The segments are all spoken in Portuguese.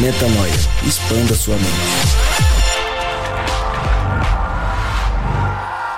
Metanoia. Expanda sua mente.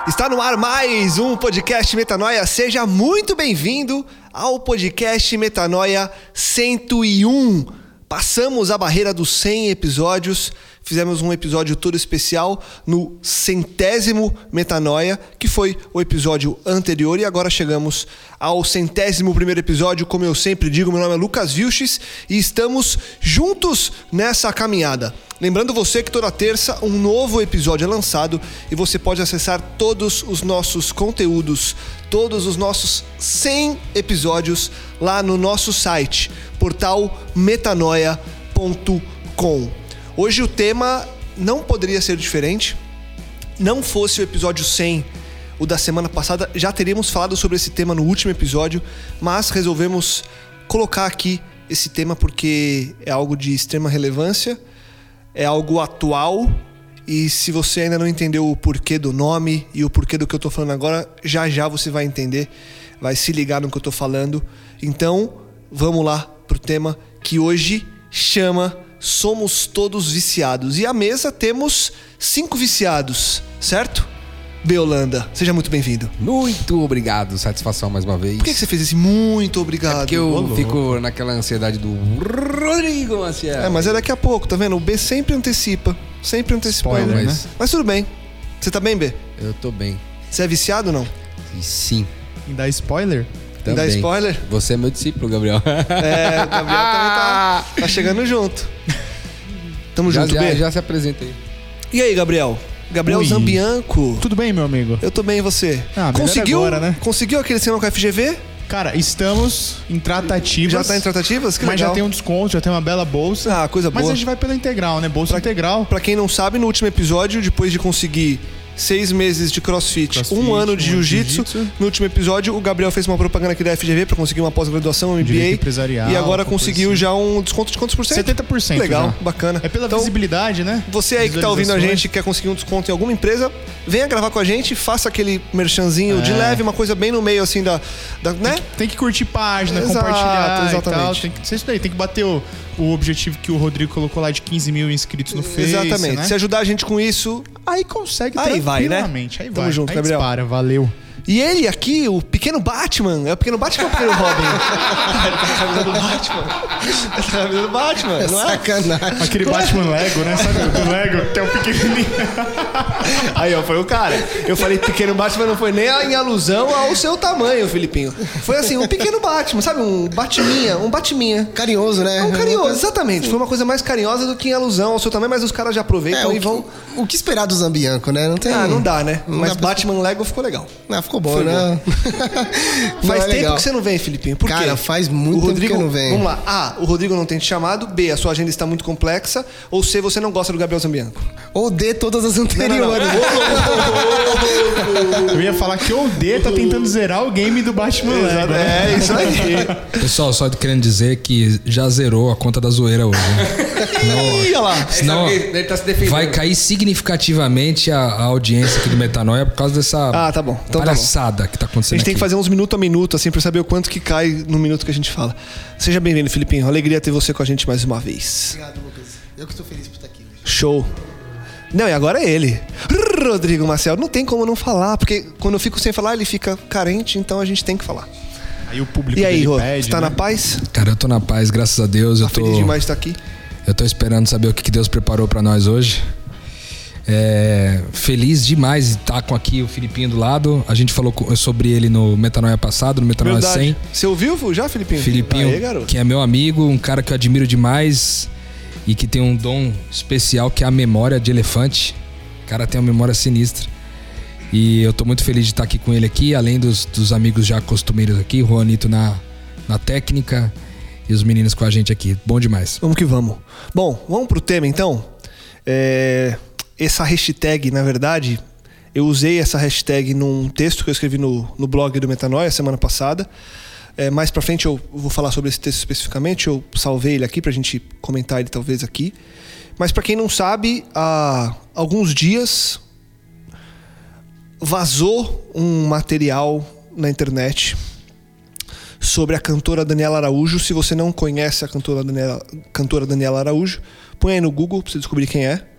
Está no ar mais um podcast Metanoia. Seja muito bem-vindo ao podcast Metanoia 101. Passamos a barreira dos 100 episódios. Fizemos um episódio todo especial no centésimo Metanoia, que foi o episódio anterior, e agora chegamos ao centésimo primeiro episódio. Como eu sempre digo, meu nome é Lucas Vilches e estamos juntos nessa caminhada. Lembrando você que toda terça um novo episódio é lançado e você pode acessar todos os nossos conteúdos, todos os nossos 100 episódios lá no nosso site, portal metanoia.com. Hoje o tema não poderia ser diferente. Não fosse o episódio 100, o da semana passada, já teríamos falado sobre esse tema no último episódio, mas resolvemos colocar aqui esse tema porque é algo de extrema relevância, é algo atual e se você ainda não entendeu o porquê do nome e o porquê do que eu tô falando agora, já já você vai entender, vai se ligar no que eu tô falando. Então, vamos lá pro tema que hoje chama Somos Todos Viciados. E à mesa temos cinco viciados, certo? Beolanda, seja muito bem-vindo. Muito obrigado, satisfação mais uma vez. Por que que você fez esse muito obrigado? É porque eu Ô, louco. fico naquela ansiedade do Rodrigo Maciel. É, mas é daqui a pouco, tá vendo? O B sempre antecipa. Sempre antecipa. Spoiler, mas... né? mas tudo bem. Você tá bem, B? Eu tô bem. Você é viciado ou não? Sim, E dá spoiler? Também. Dá spoiler? Você é meu discípulo, Gabriel. É, o Gabriel também tá, tá chegando junto. Tamo já, junto, já, B? já se apresentei. E aí, Gabriel? Gabriel Oi. Zambianco. Tudo bem, meu amigo? Eu tô bem, e você? Ah, conseguiu, agora, né? conseguiu aquele sinal com a FGV? Cara, estamos em tratativas. Já tá em tratativas? Que Mas legal. já tem um desconto, já tem uma bela bolsa. Ah, coisa Mas boa. a gente vai pela integral, né? Bolsa integral. Pra quem não sabe, no último episódio, depois de conseguir seis meses de crossfit, Crossfit, um ano de de jiu-jitsu, jiu-jitsu. no último episódio, o Gabriel fez uma propaganda aqui da FGV pra conseguir uma pós-graduação, um Direito MBA. empresarial, E agora conseguiu coisa já um desconto de quantos por cento? 70% Legal, já. bacana. É pela Então, visibilidade, né? Você aí que tá ouvindo a gente, quer conseguir um desconto em alguma empresa, venha gravar com a gente, faça aquele merchanzinho de É. leve, uma coisa bem no meio assim da, da né? Tem que curtir página, Exato, compartilhar exatamente. Tem que isso daí. Tem que bater o, o objetivo que o Rodrigo colocou lá de 15 mil inscritos no Face, Exatamente. né? Se ajudar a gente com isso, Aí consegue Aí vai, né? Aí Tamo vai. junto, aí Gabriel. dispara, valeu. E ele aqui, o pequeno Batman, é o pequeno Batman ou o pequeno Robin? ele tá com a camisa do Batman. Ele tá com a camisa do Batman, não é? Sacanagem. Aquele Batman Lego, né? Sabe o do Lego, que é o pequenininho. Aí, ó, foi o cara. Eu falei pequeno Batman, não foi nem em alusão ao seu tamanho, Filipinho. Foi assim, um pequeno Batman, sabe? Um Batminha, um Batminha. Carinhoso, né? É um carinhoso, exatamente. Foi uma coisa mais carinhosa do que em alusão ao seu tamanho, mas os caras já aproveitam É, e vão. que, o que esperar do Zambianco, né? Não tem. Ah, não dá, né? Não Mas dá pra- Batman Lego ficou legal. Não, ficou bom, Foi né? Não, Faz é tempo legal. que você não vem, Filipinho. Por quê? Cara, faz muito o tempo Rodrigo, que eu não venho. Vamos lá. A, o Rodrigo não tem te chamado. B, a sua agenda está muito complexa. Ou C, você não gosta do Gabriel Zambianco. Ou dê todas as Não, não, não. anteriores. Eu ia falar que o D tá tentando zerar o game do Batman Lego. né? É, isso aí. Pessoal, só querendo dizer que já zerou a conta da zoeira hoje. né? Ih, olha lá. Senão Ele tá se defendendo. vai cair significativamente a, a audiência aqui do Metanoia por causa dessa Ah, tá bom. Então tá bom. Palhaçada que tá A acontecendo gente tem que aqui. fazer uns minuto a minuto, assim, pra saber o quanto que cai no minuto que a gente fala. Seja bem-vindo, Filipinho. Alegria ter você com a gente mais uma vez. Obrigado, Lucas. Eu que estou feliz por estar aqui. Show. Não, e agora é ele. Rodrigo Marcel. Não tem como não falar, porque quando eu fico sem falar, ele fica carente, então a gente tem que falar. Aí o público E aí, dele Rô? pede, Você tá né? na paz? Cara, eu tô na paz, graças a Deus. Eu Tá tô, feliz demais de estar aqui? eu tô esperando saber o que que Deus preparou pra nós hoje. É, feliz demais de estar com aqui o Filipinho do lado. A gente falou sobre ele no Metanoia passado, no Metanoia 100. Você ouviu já, Filipinho? Filipinho, Aê, que é meu amigo, um cara que eu admiro demais e que tem um dom especial que é a memória de elefante. O cara tem uma memória sinistra. E eu tô muito feliz de estar aqui com ele aqui, além dos, dos amigos já costumeiros aqui, o Juanito na, na técnica e os meninos com a gente aqui. Bom demais. Vamos que vamos. Bom, vamos pro tema então. É, essa hashtag, na verdade, eu usei essa hashtag num texto que eu escrevi no, no blog do Metanoia semana passada. É, mais pra frente eu vou falar sobre esse texto especificamente. Eu salvei ele aqui pra gente comentar ele talvez aqui. Mas pra quem não sabe, há alguns dias vazou um material na internet sobre a cantora Daniela Araújo. Se você não conhece a cantora Daniela, cantora Daniela Araújo, põe aí no Google pra você descobrir quem é.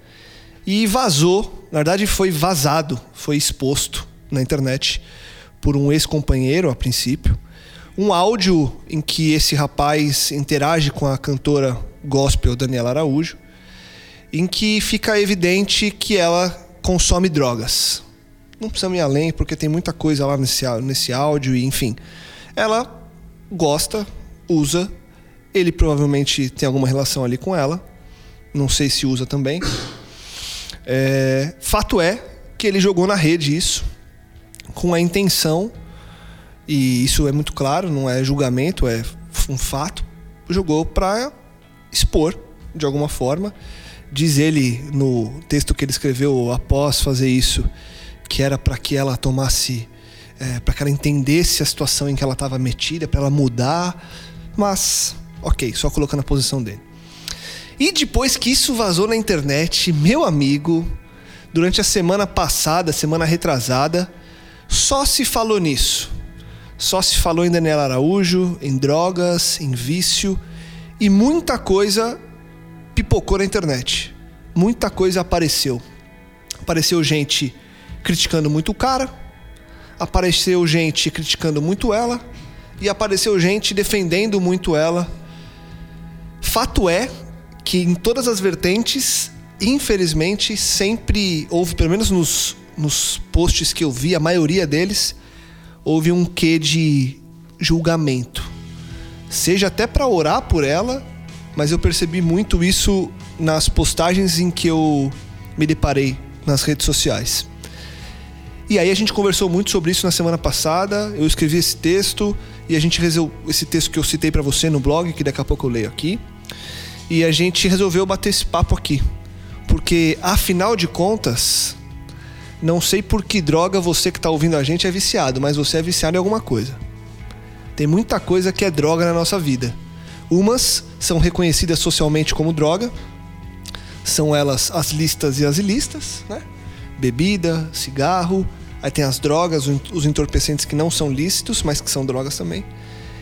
E vazou, na verdade foi vazado, foi exposto na internet por um ex-companheiro a princípio, um áudio em que esse rapaz interage com a cantora gospel Daniela Araújo, em que fica evidente que ela consome drogas. Não precisamos ir além, porque tem muita coisa lá nesse, nesse áudio, e enfim. Ela gosta, usa, ele provavelmente tem alguma relação ali com ela. Não sei se usa também. É, fato é que ele jogou na rede isso com a intenção, e isso é muito claro, não é julgamento, é um fato, jogou para expor de alguma forma. Diz ele no texto que ele escreveu após fazer isso que era para que ela tomasse, é, para que ela entendesse a situação em que ela estava metida, para ela mudar, mas ok, só colocando a posição dele. E depois que isso vazou na internet, meu amigo, durante a semana passada, semana retrasada, só se falou nisso. Só se falou em Daniela Araújo, em drogas, em vício e muita coisa pipocou na internet. Muita coisa apareceu. Apareceu gente criticando muito o cara, apareceu gente criticando muito ela e apareceu gente defendendo muito ela. Fato é que em todas as vertentes, infelizmente, sempre houve, pelo menos nos, nos posts que eu vi, a maioria deles, houve um quê de julgamento. Seja até para orar por ela, mas eu percebi muito isso nas postagens em que eu me deparei nas redes sociais. E aí a gente conversou muito sobre isso na semana passada. Eu escrevi esse texto e a gente resolveu esse texto que eu citei para você no blog, que daqui a pouco eu leio aqui. E a gente resolveu bater esse papo aqui. Porque afinal de contas, não sei por que droga você que tá ouvindo a gente é viciado, mas você é viciado em alguma coisa. Tem muita coisa que é droga na nossa vida. Umas são reconhecidas socialmente como droga, são elas as listas e as ilícitas, né? Bebida, cigarro, aí tem as drogas, os entorpecentes que não são lícitos, mas que são drogas também.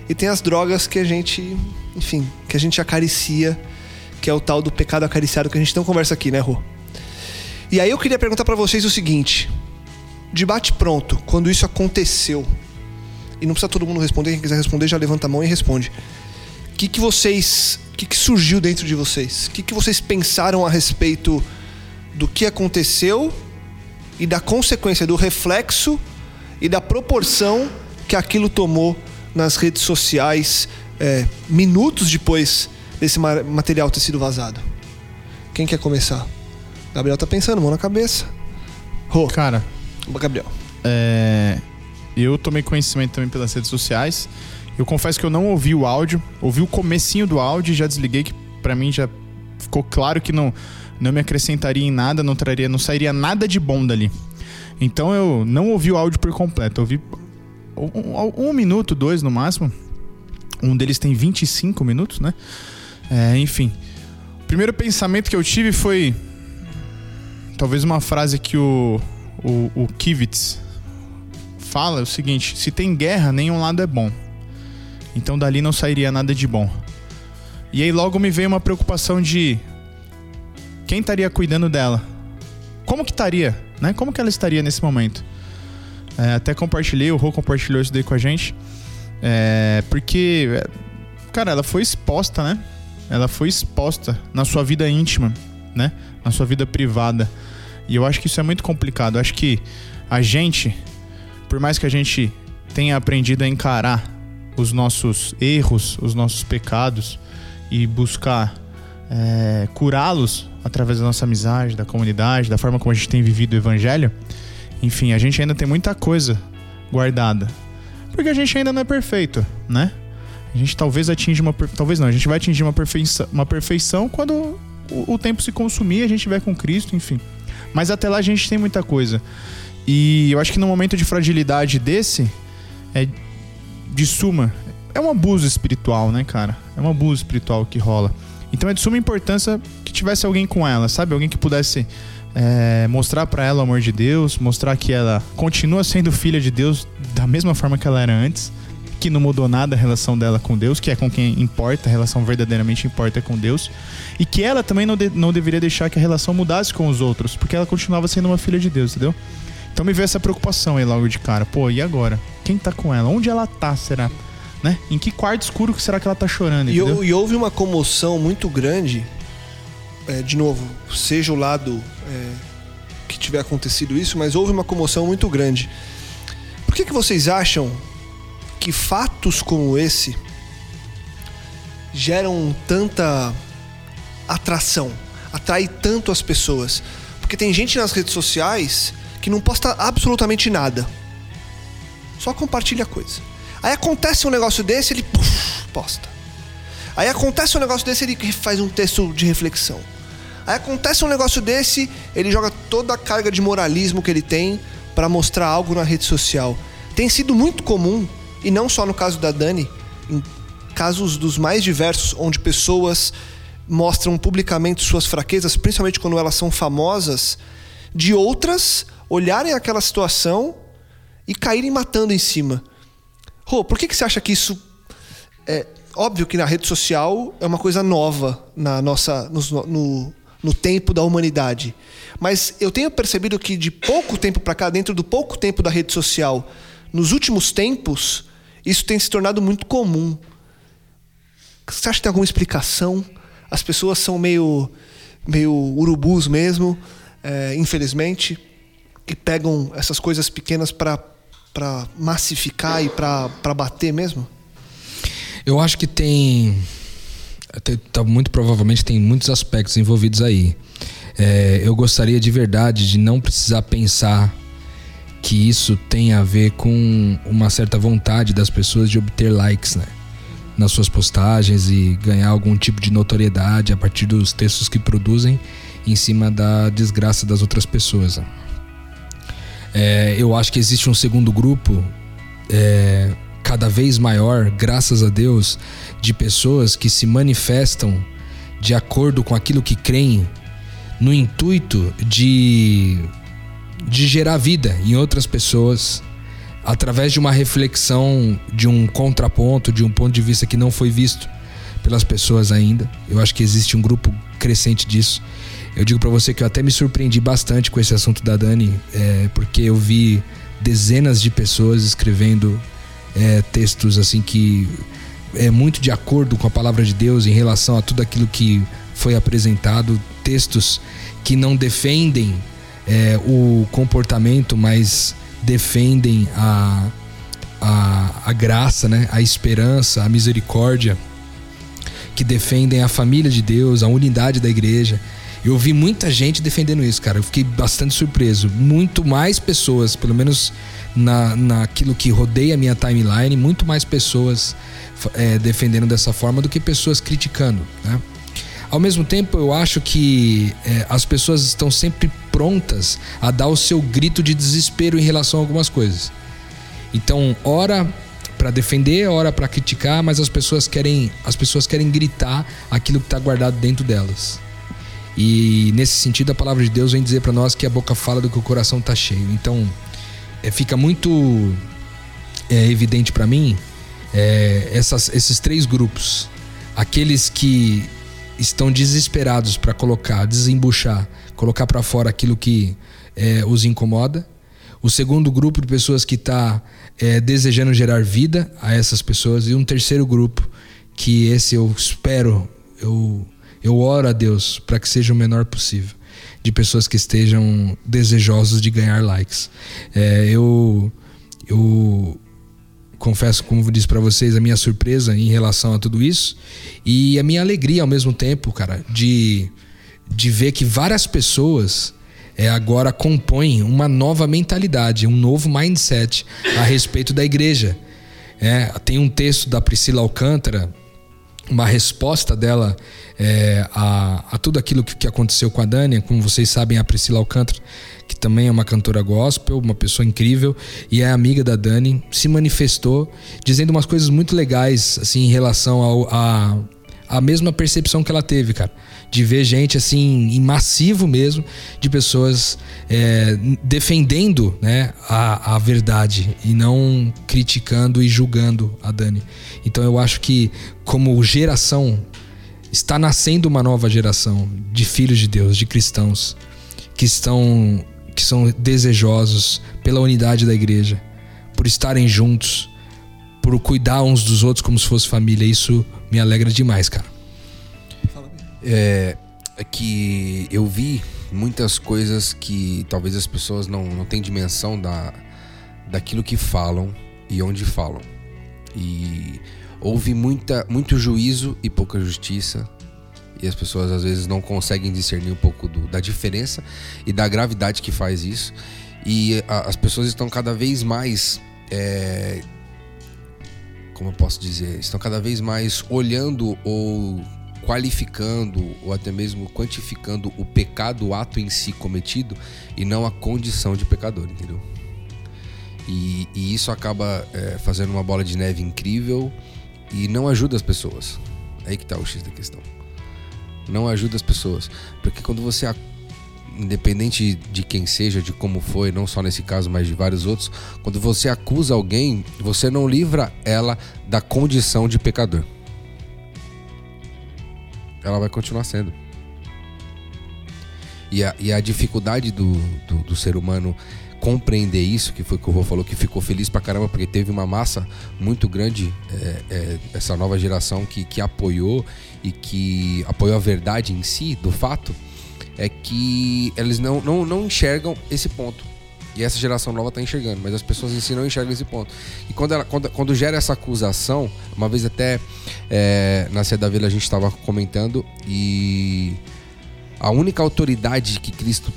E tem as drogas que a gente, enfim, que a gente acaricia, que é o tal do pecado acariciado que a gente não conversa aqui, né, Rô? E aí eu queria perguntar pra vocês o seguinte: debate pronto, quando isso aconteceu, e não precisa todo mundo responder, quem quiser responder já levanta a mão e responde. O que, que vocês. O que, que surgiu dentro de vocês? O que, que vocês pensaram a respeito do que aconteceu e da consequência, do reflexo e da proporção que aquilo tomou nas redes sociais é, minutos depois desse ma- material ter sido vazado? Quem quer começar? Gabriel tá pensando, mão na cabeça. Rô, Cara, Gabriel. é, eu tomei conhecimento também pelas redes sociais. Eu confesso que eu não ouvi o áudio, ouvi o comecinho do áudio e já desliguei, que pra mim já ficou claro que não, não me acrescentaria em nada, não traria, não sairia nada de bom dali. Então eu não ouvi o áudio por completo, ouvi um, um- um minuto, dois no máximo. Um deles tem 25 minutos, né? É, enfim. O primeiro pensamento que eu tive foi. Talvez uma frase que o, o, o Kivitz fala é o seguinte: se tem guerra, nenhum lado é bom. Então dali não sairia nada de bom. E aí logo me veio uma preocupação de quem estaria cuidando dela? Como que estaria? Né? Como que ela estaria nesse momento? É, até compartilhei, o Rô compartilhou isso daí com a gente. É, porque, cara, ela foi exposta, né? Ela foi exposta na sua vida íntima, né? Na sua vida privada. E eu acho que isso é muito complicado. Eu acho que a gente, por mais que a gente tenha aprendido a encarar os nossos erros, os nossos pecados e buscar é, curá-los através da nossa amizade, da comunidade, da forma como a gente tem vivido o evangelho, enfim, a gente ainda tem muita coisa guardada. Porque a gente ainda não é perfeito, né? A gente talvez atinja uma. Talvez não, a gente vai atingir uma perfeição, uma perfeição quando o, o tempo se consumir, a gente estiver com Cristo, enfim. Mas até lá a gente tem muita coisa. E eu acho que no momento de fragilidade desse, é de suma. É um abuso espiritual, né, cara? É um abuso espiritual que rola. Então é de suma importância que tivesse alguém com ela, sabe? Alguém que pudesse é, mostrar pra ela o amor de Deus, mostrar que ela continua sendo filha de Deus da mesma forma que ela era antes, que não mudou nada a relação dela com Deus, que é com quem importa, a relação verdadeiramente importa é com Deus, e que ela também não, de- não deveria deixar que a relação mudasse com os outros, porque ela continuava sendo uma filha de Deus, entendeu? Então me veio essa preocupação aí logo de cara. Pô, e agora? Quem tá com ela? Onde ela tá, será? Né? Em que quarto escuro que será que ela tá chorando, E, e houve uma comoção muito grande, é, de novo, seja o lado é, que tiver acontecido isso, mas houve uma comoção muito grande. Por que, que vocês acham que fatos como esse geram tanta atração, atrai tanto as pessoas? Porque tem gente nas redes sociais que não posta absolutamente nada. Só compartilha coisa. Aí acontece um negócio desse, ele puf, posta. Aí acontece um negócio desse, ele faz um texto de reflexão. Aí acontece um negócio desse, ele joga toda a carga de moralismo que ele tem pra mostrar algo na rede social. Tem sido muito comum, e não só no caso da Dani, em casos dos mais diversos, onde pessoas mostram publicamente suas fraquezas, principalmente quando elas são famosas, de outras olharem aquela situação e caírem matando em cima. Rô, por que, que você acha que isso é óbvio que na rede social é uma coisa nova na nossa nos- no, no tempo da humanidade. Mas eu tenho percebido que de pouco tempo para cá, dentro do pouco tempo da rede social, nos últimos tempos, isso tem se tornado muito comum. Você acha que tem alguma explicação? As pessoas são meio, meio urubus mesmo, é, infelizmente, e pegam essas coisas pequenas para massificar e para bater mesmo? Eu acho que tem, tem- tá, muito provavelmente tem muitos aspectos envolvidos aí. É, eu gostaria de verdade de não precisar pensar que isso tem a ver com uma certa vontade das pessoas de obter likes, né? Nas suas postagens e ganhar algum tipo de notoriedade a partir dos textos que produzem em cima da desgraça das outras pessoas. né? É, eu acho que existe um segundo grupo é, cada vez maior, graças a Deus, de pessoas que se manifestam de acordo com aquilo que creem, no intuito de, de gerar vida em outras pessoas, através de uma reflexão, de um contraponto, de um ponto de vista que não foi visto pelas pessoas ainda. Eu acho que existe um grupo crescente disso. Eu digo pra você que eu até me surpreendi bastante com esse assunto da Dani, é, porque eu vi dezenas de pessoas escrevendo é, textos assim que é muito de acordo com a palavra de Deus em relação a tudo aquilo que foi apresentado, textos que não defendem é, o comportamento, mas defendem a, a, a graça, né? a esperança, a misericórdia, que defendem a família de Deus, a unidade da igreja. Eu vi muita gente defendendo isso, cara. Eu fiquei bastante surpreso. Muito mais pessoas, pelo menos na, naquilo que rodeia a minha timeline, muito mais pessoas é, defendendo dessa forma do que pessoas criticando, né? Ao mesmo tempo, eu acho que é, as pessoas estão sempre prontas a dar o seu grito de desespero em relação a algumas coisas. Então, ora para defender, ora para criticar, mas as pessoas querem, as pessoas querem gritar aquilo que está guardado dentro delas. E nesse sentido, a palavra de Deus vem dizer para nós que a boca fala do que o coração está cheio. Então, é, fica muito é, evidente para mim é, essas, esses três grupos. Aqueles que estão desesperados para colocar, desembuchar, colocar para fora aquilo que é, os incomoda. O segundo grupo de pessoas que está é, desejando gerar vida a essas pessoas. E um terceiro grupo que esse eu espero, eu, eu oro a Deus para que seja o menor possível. de pessoas que estejam desejosos de ganhar likes. É, eu, eu confesso, como disse pra vocês, a minha surpresa em relação a tudo isso e a minha alegria ao mesmo tempo, cara, de, de ver que várias pessoas é, agora compõem uma nova mentalidade, um novo mindset a respeito da igreja. É, tem um texto da Priscila Alcântara, uma resposta dela é, a, a tudo aquilo que, que aconteceu com a Dani. Como vocês sabem, a Priscila Alcântara, que também é uma cantora gospel, uma pessoa incrível e é amiga da Dani, se manifestou dizendo umas coisas muito legais assim em relação ao, a, a mesma percepção que ela teve, cara. De ver gente assim, em massivo mesmo, de pessoas é, defendendo né, a, a verdade e não criticando e julgando a Dani. Então eu acho que, como geração, está nascendo uma nova geração de filhos de Deus, de cristãos, que estão que são desejosos pela unidade da igreja, por estarem juntos, por cuidar uns dos outros como se fosse família. Isso me alegra demais, cara. É, que eu vi muitas coisas que talvez as pessoas não, não têm dimensão da, daquilo que falam e onde falam. E houve muita, muito juízo e pouca justiça. E as pessoas às vezes não conseguem discernir um pouco do- da diferença e da gravidade que faz isso. E a- as pessoas estão cada vez mais. é, como eu posso dizer? Estão cada vez mais olhando ou qualificando ou até mesmo quantificando o pecado, o ato em si cometido e não a condição de pecador, entendeu? E, e isso acaba é, fazendo uma bola de neve incrível e não ajuda as pessoas. É aí que tá o X da questão. Não ajuda as pessoas. Porque quando você, independente de quem seja, de como foi, não só nesse caso, mas de vários outros, quando você acusa alguém, você não livra ela da condição de pecador. Ela vai continuar sendo. E a, e a dificuldade do, do, do ser humano compreender isso, que foi o que o Rô falou, que ficou feliz pra caramba, porque teve uma massa muito grande, é, é, essa nova geração que, que apoiou e que apoiou a verdade em si, do fato, é que eles não, não, não enxergam esse ponto. E essa geração nova tá enxergando, mas as pessoas em si não enxergam esse ponto. E quando, ela, quando, quando gera essa acusação, uma vez até é, na Cia da Vila a gente estava comentando e a única autoridade que Cristo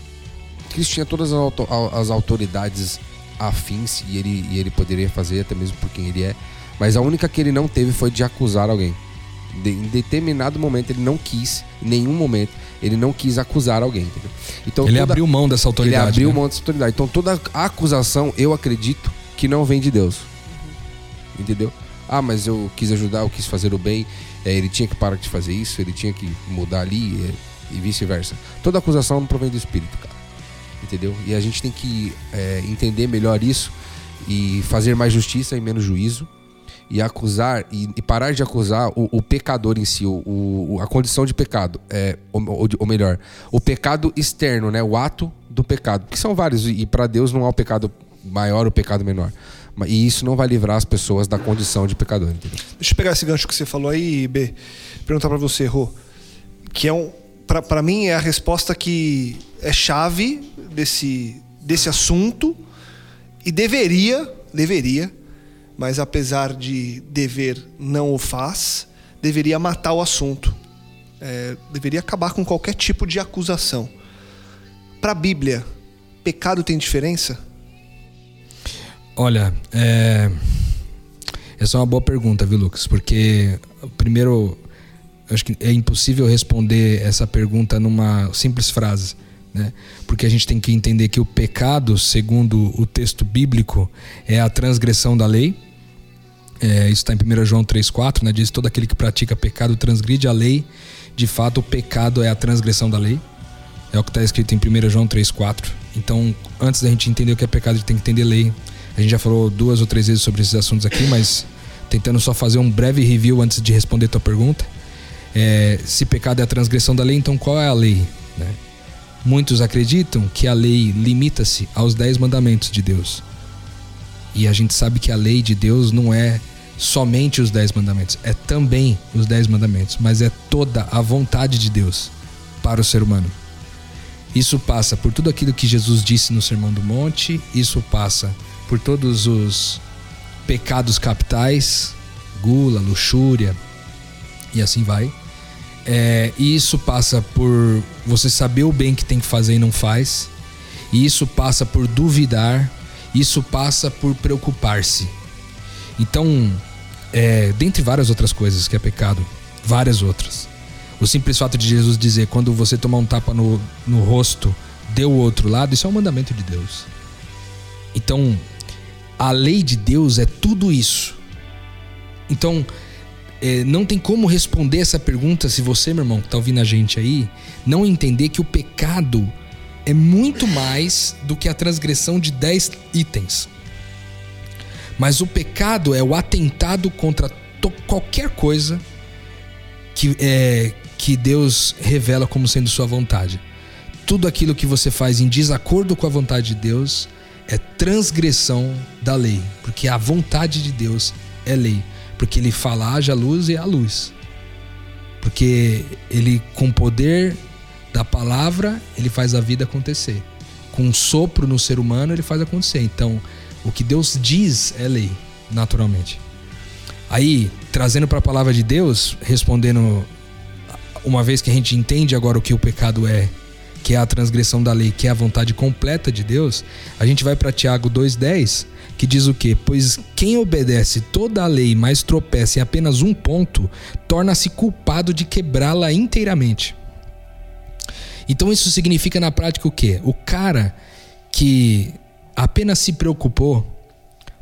Cristo tinha todas as, auto- as autoridades afins e ele, e ele poderia fazer até mesmo por quem ele é, mas a única que ele não teve foi de acusar alguém. De- em determinado momento ele não quis, em nenhum momento ele não quis acusar alguém. entendeu? Então Ele toda- abriu mão dessa autoridade. ele abriu né? mão dessa autoridade. Então toda acusação, eu acredito que não vem de Deus. Entendeu? Ah, mas eu quis ajudar, eu quis fazer o bem. é, ele tinha que parar de fazer isso, ele tinha que mudar ali é, e vice-versa. Toda acusação não provém do Espírito, cara. Entendeu? E a gente tem que é, entender melhor isso e fazer mais justiça e menos juízo. E acusar, e, e parar de acusar o, o pecador em si, o, o- a condição de pecado. É, ou, ou- melhor, o pecado externo, né? O ato do pecado. Que são vários, e para Deus não há o pecado maior ou o pecado menor. E isso não vai livrar as pessoas da condição de pecador, entendeu? Deixa eu pegar esse gancho que você falou aí, B. Perguntar pra você, Rô. Que é um. Pra mim é a resposta que é chave desse, desse assunto. E deveria, deveria, mas apesar de dever não o faz, deveria matar o assunto. É, deveria acabar com qualquer tipo de acusação. Pra Bíblia, pecado tem diferença? Olha, é... essa é uma boa pergunta, viu, Lucas? Porque, primeiro, acho que é impossível responder essa pergunta numa simples frase, né? Porque a gente tem que entender que o pecado, segundo o texto bíblico, é a transgressão da lei. É, isso está em 1 João 3,4, né? Diz: todo aquele que pratica pecado transgride a lei. De fato, o pecado é a transgressão da lei. É o que está escrito em 1 João 3,4. Então, antes da gente entender o que é pecado, a gente tem que entender lei. A gente já falou duas ou três vezes sobre esses assuntos aqui, mas tentando só fazer um breve review antes de responder tua pergunta. É, se pecado é a transgressão da lei, então qual é a lei? né? Muitos acreditam que a lei limita-se aos dez mandamentos de Deus. E a gente sabe que a lei de Deus não é somente os dez mandamentos, é também os dez mandamentos, mas é toda a vontade de Deus para o ser humano. Isso passa por tudo aquilo que Jesus disse no Sermão do Monte, isso passa por todos os pecados capitais, gula, luxúria e assim vai. É, e isso passa por você saber o bem que tem que fazer e não faz. E isso passa por duvidar. Isso passa por preocupar-se. Então, é, dentre várias outras coisas que é pecado, várias outras. O simples fato de Jesus dizer: quando você tomar um tapa no, no rosto, dê o outro lado, isso é um mandamento de Deus. Então, a lei de Deus é tudo isso. Então, é, não tem como responder essa pergunta se você, meu irmão, que tá ouvindo a gente aí, não entender que o pecado é muito mais do que a transgressão de 10 itens. Mas o pecado é o atentado contra qualquer coisa que, é, que Deus revela como sendo sua vontade. Tudo aquilo que você faz em desacordo com a vontade de Deus é transgressão da lei, porque a vontade de Deus é lei, porque ele fala haja luz e há luz. Porque ele com o poder da palavra, ele faz a vida acontecer. Com um sopro no ser humano, ele faz acontecer. Então, o que Deus diz é lei, naturalmente. Aí, trazendo para a palavra de Deus, respondendo uma vez que a gente entende agora o que o pecado é, que é a transgressão da lei, que é a vontade completa de Deus, a gente vai para Tiago 2:10, que diz o quê? Pois quem obedece toda a lei, mas tropeça em apenas um ponto, torna-se culpado de quebrá-la inteiramente. Então isso significa na prática o quê? O cara que apenas se preocupou,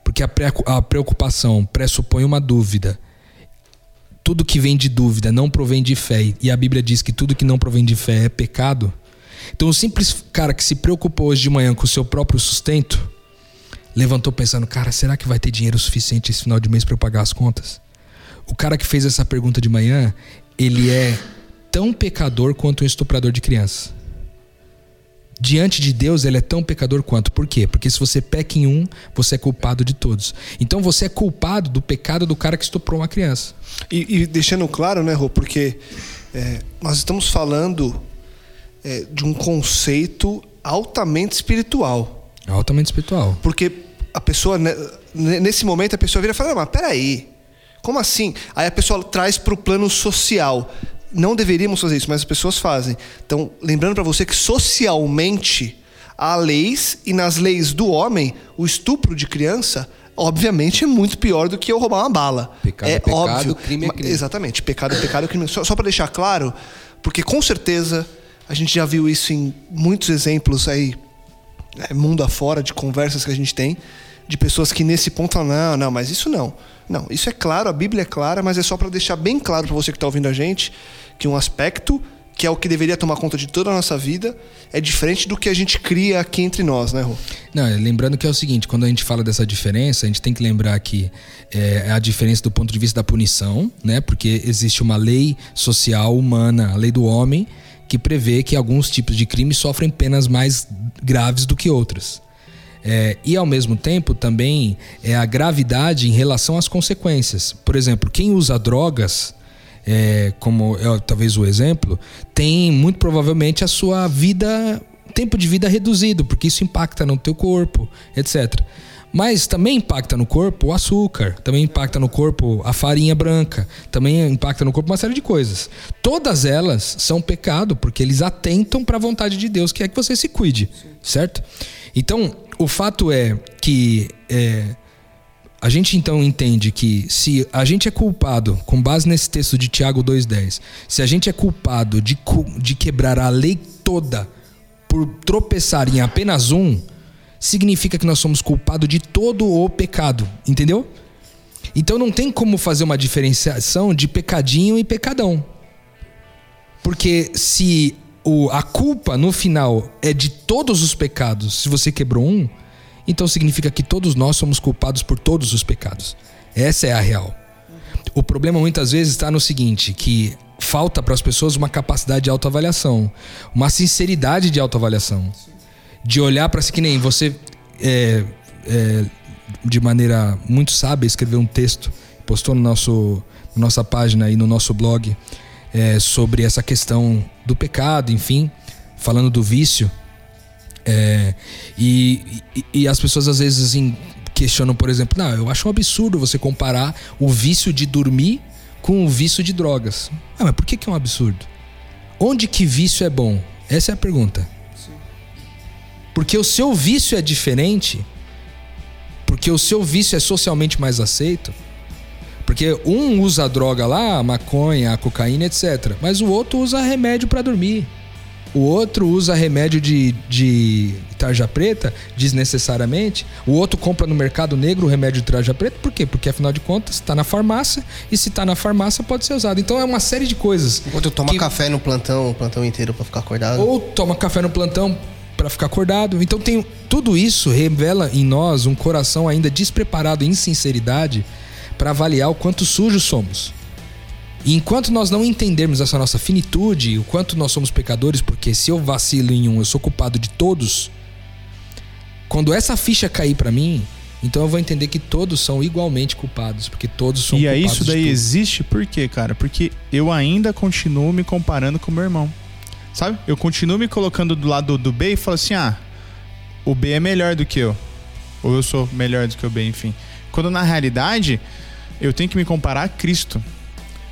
porque a pre- a preocupação pressupõe uma dúvida. Tudo que vem de dúvida não provém de fé, e a Bíblia diz que tudo que não provém de fé é pecado. Então o simples cara que se preocupou hoje de manhã com o seu próprio sustento, levantou pensando, cara, será que vai ter dinheiro suficiente esse final de mês para eu pagar as contas? O cara que fez essa pergunta de manhã, ele é tão pecador quanto um estuprador de crianças. Diante de Deus, ele é tão pecador quanto. Por quê? Porque se você peca em um, você é culpado de todos. Então você é culpado do pecado do cara que estuprou uma criança. E, e deixando claro, né, Rô, porque é, nós estamos falando é, de um conceito altamente espiritual. É altamente espiritual. Porque a pessoa, né, ne- nesse momento, a pessoa vira e fala: "Não, mas peraí, como assim? Aí a pessoa traz para o plano social. Não deveríamos fazer isso, mas as pessoas fazem. Então, lembrando para você que socialmente há leis, e nas leis do homem, o estupro de criança, obviamente, é muito pior do que eu roubar uma bala. Pecado é pecado, crime é crime. Exatamente, pecado é pecado, crime. Só, só para deixar claro, porque com certeza a gente já viu isso em muitos exemplos aí, é, mundo afora, de conversas que a gente tem, de pessoas que nesse ponto falam: não, não, mas isso não. Não, isso é claro, a Bíblia é clara, mas é só para deixar bem claro para você que está ouvindo a gente que um aspecto que é o que deveria tomar conta de toda a nossa vida é diferente do que a gente cria aqui entre nós, né, Rô? Não, é, lembrando que é o seguinte, quando a gente fala dessa diferença, a gente tem que lembrar que é, é a diferença do ponto de vista da punição, né? Porque existe uma lei social humana, a lei do homem, que prevê que alguns tipos de crimes sofrem penas mais graves do que outras. É, e ao mesmo tempo também é a gravidade em relação às consequências. Por exemplo, quem usa drogas, é, como é talvez o exemplo, tem muito provavelmente a sua vida, tempo de vida reduzido, porque isso impacta no teu corpo, etc. Mas também impacta no corpo o açúcar, também impacta no corpo a farinha branca, também impacta no corpo uma série de coisas. Todas elas são pecado, porque eles atentam para a vontade de Deus, que é que você se cuide, certo? Então, o fato é que é, a gente então entende que se a gente é culpado, com base nesse texto de Tiago 2,10, se a gente é culpado de, de quebrar a lei toda por tropeçar em apenas um, significa que nós somos culpados de todo o pecado, entendeu? Então não tem como fazer uma diferenciação de pecadinho e pecadão. Porque se o, a culpa no final é de todos os pecados, se você quebrou um, então significa que todos nós somos culpados por todos os pecados. Essa é a real. O problema muitas vezes está no seguinte, que falta para as pessoas uma capacidade de autoavaliação, uma sinceridade de autoavaliação, de olhar para si que nem você é, é, de maneira muito sábia escreveu um texto, postou no nosso nossa página e no nosso blog é, sobre essa questão do pecado, enfim, falando do vício. É, e, e- e as pessoas às vezes assim, questionam, por exemplo, não, eu acho um absurdo você comparar o vício de dormir com o vício de drogas. Ah, mas por que, que é um absurdo? Onde que vício é bom? Essa é a pergunta. Porque o seu vício é diferente, porque o seu vício é socialmente mais aceito, porque um usa a droga lá, a maconha, a cocaína, etc. Mas o outro usa remédio pra dormir. O outro usa remédio de, de tarja preta desnecessariamente. O outro compra no mercado negro o remédio de tarja preta. Por quê? Porque afinal de contas está na farmácia e se está na farmácia pode ser usado. Então é uma série de coisas. Enquanto toma que- café no plantão, o plantão inteiro pra ficar acordado. Ou toma café no plantão para ficar acordado. Então tem tudo isso revela em nós um coração ainda despreparado em sinceridade para avaliar o quanto sujos somos. E enquanto nós não entendermos essa nossa finitude, o quanto nós somos pecadores, porque se eu vacilo em um, eu sou culpado de todos. Quando essa ficha cair para mim, então eu vou entender que todos são igualmente culpados, porque todos são E aí culpados isso de daí existe por quê, cara? Porque eu ainda continuo me comparando com o meu irmão. Sabe? Eu continuo me colocando do lado do B e falo assim: ah, o B é melhor do que eu. Ou eu sou melhor do que o B, enfim. Quando na realidade, eu tenho que me comparar a Cristo.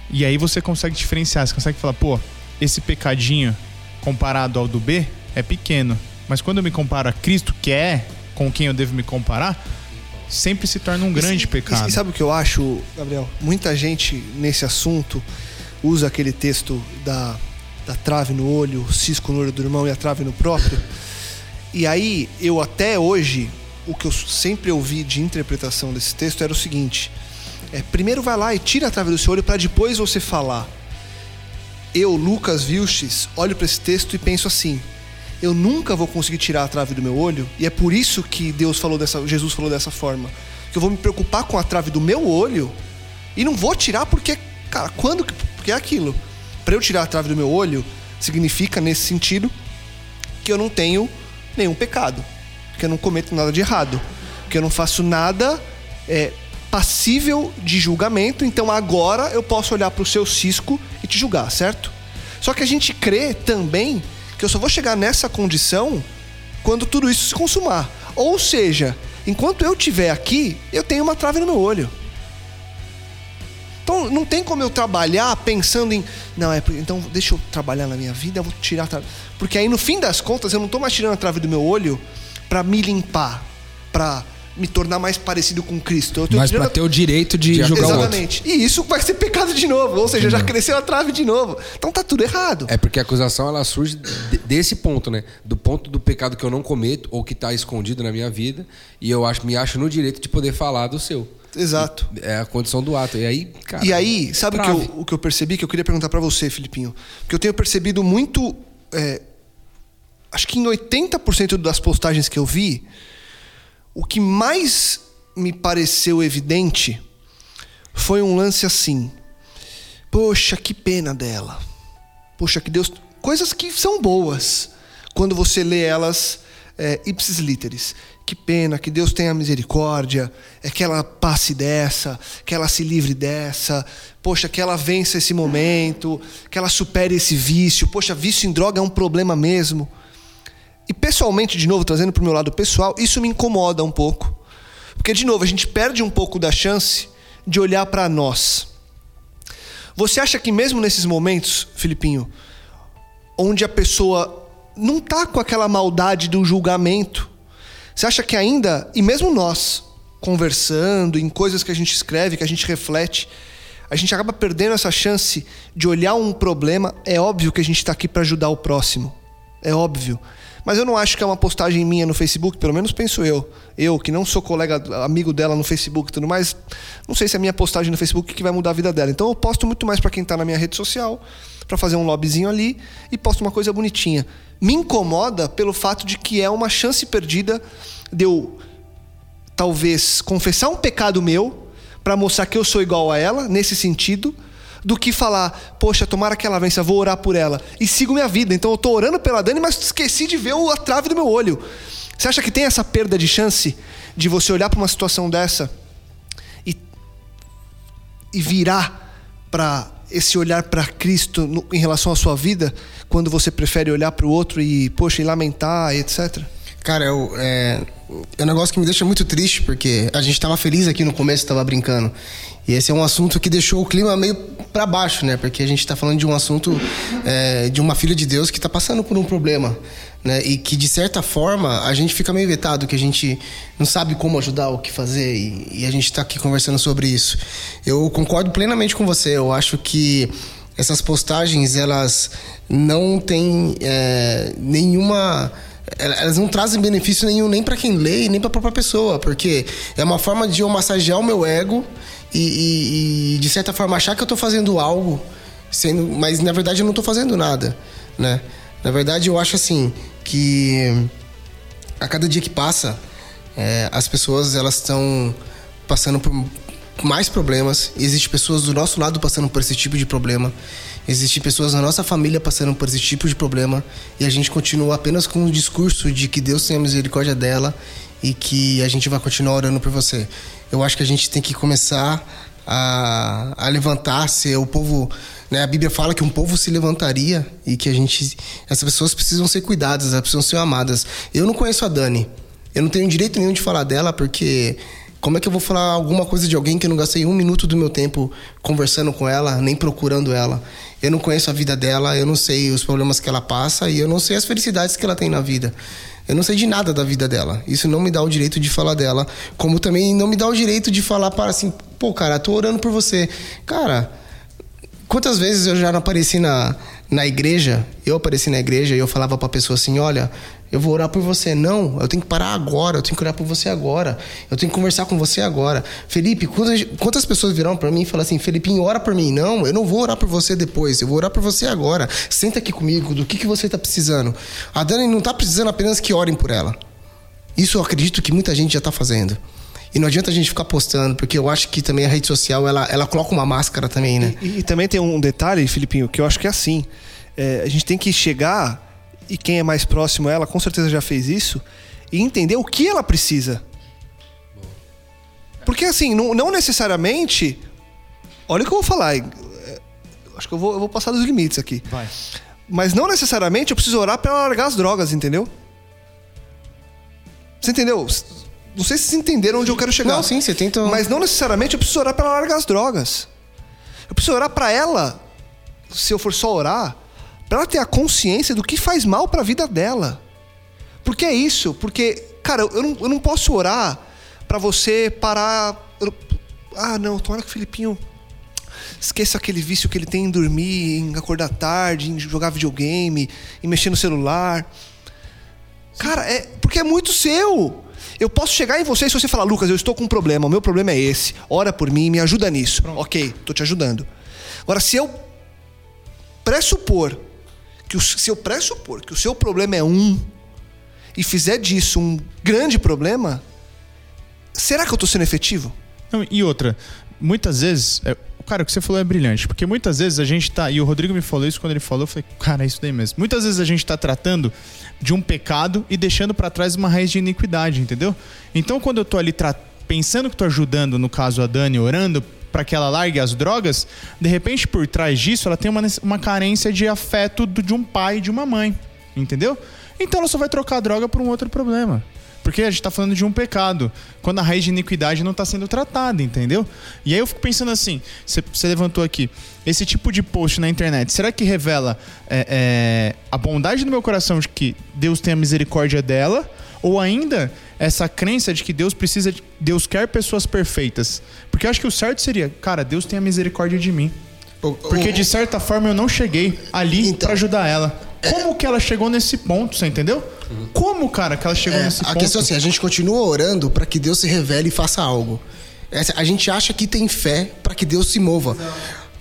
E aí você consegue diferenciar, você consegue falar, pô, esse pecadinho comparado ao do B é pequeno. Mas quando eu me comparo a Cristo, que é com quem eu devo me comparar, sempre se torna um grande E- pecado. E, sabe o que eu acho, Gabriel? Muita gente nesse assunto usa aquele texto da, da trave no olho, cisco no olho do irmão e a trave no próprio. E aí, eu até hoje, o que eu sempre ouvi de interpretação desse texto era o seguinte: é, primeiro vai lá e tira a trave do seu olho para depois você falar. Eu, Lucas Vilches, olho para esse texto e penso assim: eu nunca vou conseguir tirar a trave do meu olho, e é por isso que Deus falou dessa, Jesus falou dessa forma, que eu vou me preocupar com a trave do meu olho e não vou tirar porque, cara, quando que- porque é aquilo. Para eu tirar a trave do meu olho significa nesse sentido que eu não tenho nenhum pecado, que eu não cometo nada de errado, que eu não faço nada é, passível de julgamento. Então agora eu posso olhar para o seu cisco e te julgar, certo? Só que a gente crê também que eu só vou chegar nessa condição quando tudo isso se consumar. Ou seja, enquanto eu estiver aqui, eu tenho uma trave no meu olho. Então não tem como eu trabalhar pensando em. Não, é. Então deixa eu trabalhar na minha vida, eu vou tirar a trave. Porque aí no fim das contas eu não tô mais tirando a trave do meu olho pra me limpar, pra me tornar mais parecido com Cristo. Eu tô Mas tirando para ter o direito de De- jogar o outro. Exatamente. E isso vai ser pecado de novo. Ou seja, já cresceu a trave de novo. Então tá tudo errado. É porque a acusação ela surge de- desse ponto, né? Do ponto do pecado que eu não cometo ou que está escondido na minha vida e eu acho, me acho no direito de poder falar do seu. Exato. É a condição do ato. E aí, cara. E aí, sabe o que, trave. eu, o que eu percebi? Que eu queria perguntar pra você, Filipinho. Porque eu tenho percebido muito. é, acho que em 80% das postagens que eu vi, o que mais me pareceu evidente foi um lance assim. Poxa, que pena dela. Poxa, que Deus. Coisas que são boas quando você lê elas é, ipsis literis. Que pena, que Deus tenha misericórdia, é que ela passe dessa, que ela se livre dessa, poxa, que ela vença esse momento, que ela supere esse vício. Poxa, vício em droga é um problema mesmo. E pessoalmente, de novo, trazendo para o meu lado pessoal, isso me incomoda um pouco. Porque, de novo, a gente perde um pouco da chance de olhar para nós. Você acha que mesmo nesses momentos, Filipinho, onde a pessoa não tá com aquela maldade do julgamento, você acha que ainda, e mesmo nós, conversando em coisas que a gente escreve, que a gente reflete, a gente acaba perdendo essa chance de olhar um problema. É óbvio que a gente está aqui para ajudar o próximo. É óbvio. Mas eu não acho que é uma postagem minha no Facebook, pelo menos penso eu. Eu, que não sou colega, amigo dela no Facebook e tudo mais, não sei se é a minha postagem no Facebook que vai mudar a vida dela. Então eu posto muito mais para quem tá na minha rede social, para fazer um lobbyzinho ali e posto uma coisa bonitinha. Me incomoda pelo fato de que é uma chance perdida de eu talvez confessar um pecado meu para mostrar que eu sou igual a ela nesse sentido, do que falar, poxa, tomara que ela vença, vou orar por ela e sigo minha vida. Então eu tô orando pela Dani, mas esqueci de ver a trave do meu olho. Você acha que tem essa perda de chance de você olhar para uma situação dessa e, e virar para esse olhar para Cristo no- em relação à sua vida, quando você prefere olhar para o outro e, poxa, e lamentar, etc? Cara, eu, é, é um negócio que me deixa muito triste, porque a gente tava feliz aqui no começo, tava brincando. E esse é um assunto que deixou o clima meio pra baixo, né? Porque a gente tá falando de um assunto é, de uma filha de Deus que tá passando por um problema, né? E que, de certa forma, a gente fica meio vetado, que a gente não sabe como ajudar, o que fazer, e, e a gente tá aqui conversando sobre isso. Eu concordo plenamente com você, eu acho que essas postagens, elas não têm é, nenhuma ela- elas não trazem benefício nenhum nem pra quem lê nem pra própria pessoa, porque é uma forma de eu massagear o meu ego e, e- e, de certa forma achar que eu tô fazendo algo, sendo, mas na verdade eu não tô fazendo nada, né? Na verdade eu acho assim que a cada dia que passa é, as pessoas elas estão passando por mais problemas. Existem pessoas do nosso lado passando por esse tipo de problema. Existem pessoas na nossa família passando por esse tipo de problema. E a gente continua apenas com o discurso de que Deus tem a misericórdia dela e que a gente vai continuar orando por você. Eu acho que a gente tem que começar a, a levantar, ser o povo. Né? A Bíblia fala que um povo se levantaria e que a gente. Essas pessoas precisam ser cuidadas, elas precisam ser amadas. Eu não conheço a Dani. Eu não tenho direito nenhum de falar dela, porque como é que eu vou falar alguma coisa de alguém que eu não gastei um minuto do meu tempo conversando com ela, nem procurando ela? Eu não conheço a vida dela, eu não sei os problemas que ela passa e eu não sei as felicidades que ela tem na vida. Eu não sei de nada da vida dela. Isso não me dá o direito de falar dela, como também não me dá o direito de falar para assim, pô, cara, tô orando por você. Cara, Quantas vezes eu já não apareci na, na igreja? Eu apareci na igreja e eu falava pra pessoa assim: olha, eu vou orar por você. Não, eu tenho que parar agora, eu tenho que orar por você agora, eu tenho que conversar com você agora. Felipe, quantas, quantas pessoas virão pra mim e falam assim: Felipinho, ora por mim? Não, eu não vou orar por você depois, eu vou orar por você agora. Senta aqui comigo, do que, que você tá precisando. A Dani não tá precisando apenas que orem por ela. Isso eu acredito que muita gente já tá fazendo. E não adianta a gente ficar postando, porque eu acho que também a rede social ela, ela coloca uma máscara também, né? E, e também tem um detalhe, Filipinho, que eu acho que é assim. É, a gente tem que chegar, e quem é mais próximo a ela, com certeza já fez isso, e entender o que ela precisa. Porque assim, não, não necessariamente. Olha o que eu vou falar. é, Acho que eu vou, eu vou passar dos limites aqui. Vai. Mas não necessariamente eu preciso orar pra ela largar as drogas, entendeu? Você entendeu? Não sei se vocês entenderam onde eu quero chegar. Não, sim, você tenta- Mas não necessariamente eu preciso orar pra ela largar as drogas. Eu preciso orar pra ela, se eu for só orar, pra ela ter a consciência do que faz mal pra vida dela. Porque é isso, porque, cara, eu não, eu não posso orar pra você parar. eu- ah, não, tomara que o Filipinho esqueça aquele vício que ele tem em dormir, em acordar tarde, em jogar videogame, em mexer no celular. Cara, é porque é muito seu. Eu posso chegar em você e se você falar, Lucas, eu estou com um problema, o meu problema é esse. Ora por mim, me ajuda nisso. Ok, tô te ajudando. Agora, se eu pressupor que o, se eu pressupor que o seu problema é um e fizer disso um grande problema, será que eu estou sendo efetivo? Não, e outra, muitas vezes. é, cara, o que você falou é brilhante, porque muitas vezes a gente tá. E o Rodrigo me falou isso quando ele falou, eu falei, cara, é isso daí mesmo. Muitas vezes a gente tá tratando de um pecado e deixando pra trás uma raiz de iniquidade, entendeu? Então quando eu tô ali pensando que tô ajudando, no caso a Dani, orando pra que ela largue as drogas, de repente por trás disso ela tem uma, uma carência de afeto de um pai e de uma mãe, entendeu? Então ela só vai trocar a droga por um outro problema. Porque a gente tá falando de um pecado, quando a raiz de iniquidade não tá sendo tratada, entendeu? E aí eu fico pensando assim, você levantou aqui, esse tipo de post na internet, será que revela é, é, a bondade do meu coração de que Deus tem a misericórdia dela? Ou ainda essa crença de que Deus precisa, de, Deus quer pessoas perfeitas? Porque eu acho que o certo seria, cara, Deus tem a misericórdia de mim. Porque de certa forma eu não cheguei ali Então. pra ajudar ela. Como que ela chegou nesse ponto, você entendeu? Como, cara, que ela chegou É, nesse a ponto? questão é assim, a gente continua orando para que Deus se revele e faça algo. Essa- a gente acha que tem fé para que Deus se mova.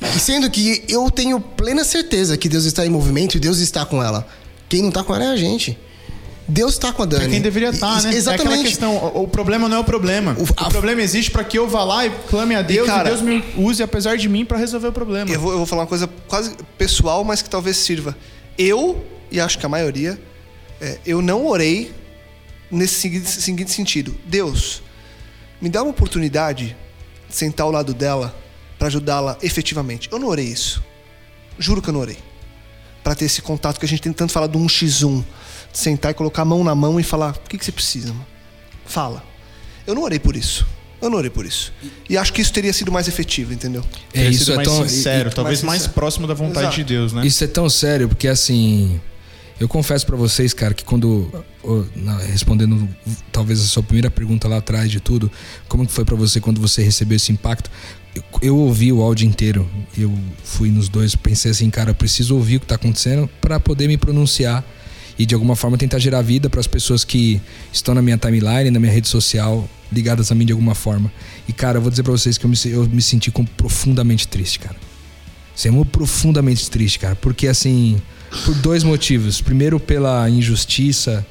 E sendo que eu tenho plena certeza que Deus está em movimento e Deus está com ela. Quem não está com ela é a gente. Deus está com a Dani. É quem deveria estar, E- né? É aquela Exatamente. questão, o, o problema não é o problema. O- O, a- problema existe pra que eu vá lá e clame a Deus e, cara, Deus me use apesar de mim pra resolver o problema. Eu vou, eu vou falar uma coisa quase pessoal, mas que talvez sirva. Eu, e acho que a maioria, é, eu não orei nesse seguinte, seguinte sentido. Deus, me dá uma oportunidade de sentar ao lado dela pra ajudá-la efetivamente. Eu não orei isso. Juro que eu não orei. Pra ter esse contato que a gente tem tanto falar do 1x1. Sentar e colocar a mão na mão e falar: o que, que você precisa, mano? Fala. Eu não orei por isso. Eu não orei por isso. E acho que isso teria sido mais efetivo, entendeu? É, isso sido é mais tão. sincero, e- talvez mais mais próximo da vontade Exato. de Deus, né? Isso é tão sério, porque assim. Eu confesso pra vocês, cara, que quando. Respondendo talvez a sua primeira pergunta lá atrás de tudo, como que foi pra você quando você recebeu esse impacto? Eu, eu ouvi o áudio inteiro. Eu fui nos dois, pensei assim, cara, eu preciso ouvir o que tá acontecendo pra poder me pronunciar e de alguma forma tentar gerar vida para as pessoas que estão na minha timeline, na minha rede social, ligadas a mim de alguma forma. E cara, eu vou dizer pra vocês que eu me, eu me senti com profundamente triste, cara. Sendo profundamente triste, cara. Porque assim, por dois motivos. Primeiro, pela injustiça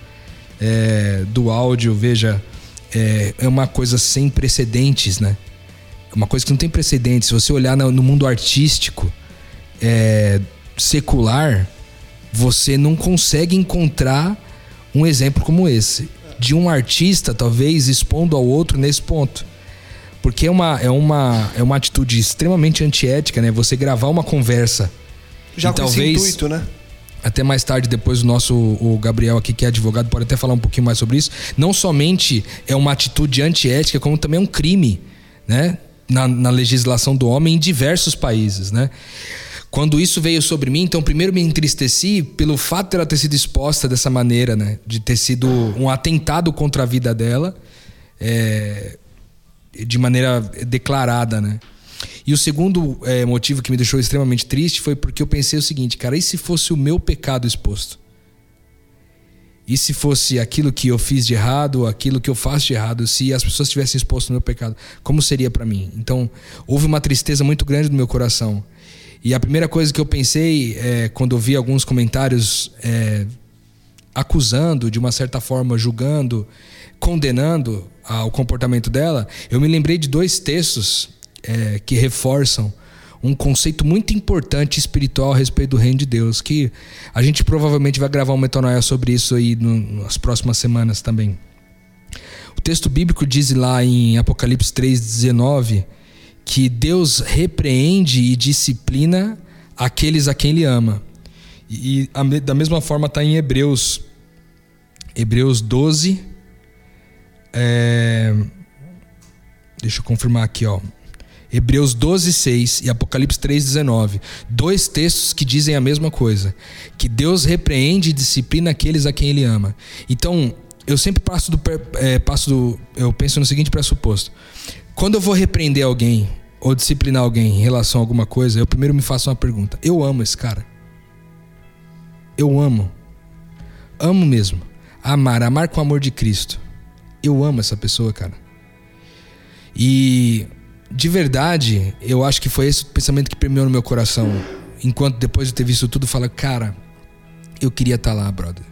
é, do áudio, veja, é, é uma coisa sem precedentes, né? É uma coisa que não tem precedentes. Se você olhar no mundo artístico, é, secular, você não consegue encontrar um exemplo como esse. De um artista, talvez, expondo ao outro nesse ponto. Porque é uma, é uma, é uma atitude extremamente antiética, né? Você gravar uma conversa. Já e com talvez, esse intuito, né? até mais tarde, depois o nosso o Gabriel aqui, que é advogado, pode até falar um pouquinho mais sobre isso. Não somente é uma atitude antiética, como também é um crime, né? Na, na legislação do homem em diversos países, né? Quando isso veio sobre mim, então primeiro me entristeci pelo fato dela ter sido exposta dessa maneira, né? De ter sido um atentado contra a vida dela, é, de maneira declarada, né? E o segundo é, motivo que me deixou extremamente triste foi porque eu pensei o seguinte, cara, e se fosse o meu pecado exposto? E se fosse aquilo que eu fiz de errado, aquilo que eu faço de errado, se as pessoas tivessem exposto o meu pecado, como seria para mim? Então, houve uma tristeza muito grande no meu coração. E a primeira coisa que eu pensei é, quando eu vi alguns comentários é, acusando, de uma certa forma, julgando, condenando ah, o comportamento dela, eu me lembrei de dois textos é, que reforçam um conceito muito importante espiritual a respeito do reino de Deus, que a gente provavelmente vai gravar um metanoia sobre isso aí no- nas próximas semanas também. O texto bíblico diz lá em Apocalipse 3,19 que Deus repreende e disciplina aqueles a quem Ele ama. E, e da mesma forma está em Hebreus, Hebreus 12. é, deixa eu confirmar aqui, ó. Hebreus 12, 6 e Apocalipse 3, 19. Dois textos que dizem a mesma coisa. Que Deus repreende e disciplina aqueles a quem Ele ama. Então, eu sempre passo do, é, passo do. Eu penso no seguinte pressuposto. Quando eu vou repreender alguém ou disciplinar alguém em relação a alguma coisa, eu primeiro me faço uma pergunta. Eu amo esse cara. Eu amo. Amo mesmo. Amar, amar com o amor de Cristo. Eu amo essa pessoa, cara. E de verdade, eu acho que foi esse pensamento que permeou no meu coração. Enquanto depois de ter visto tudo, fala, cara, eu queria estar lá, brother.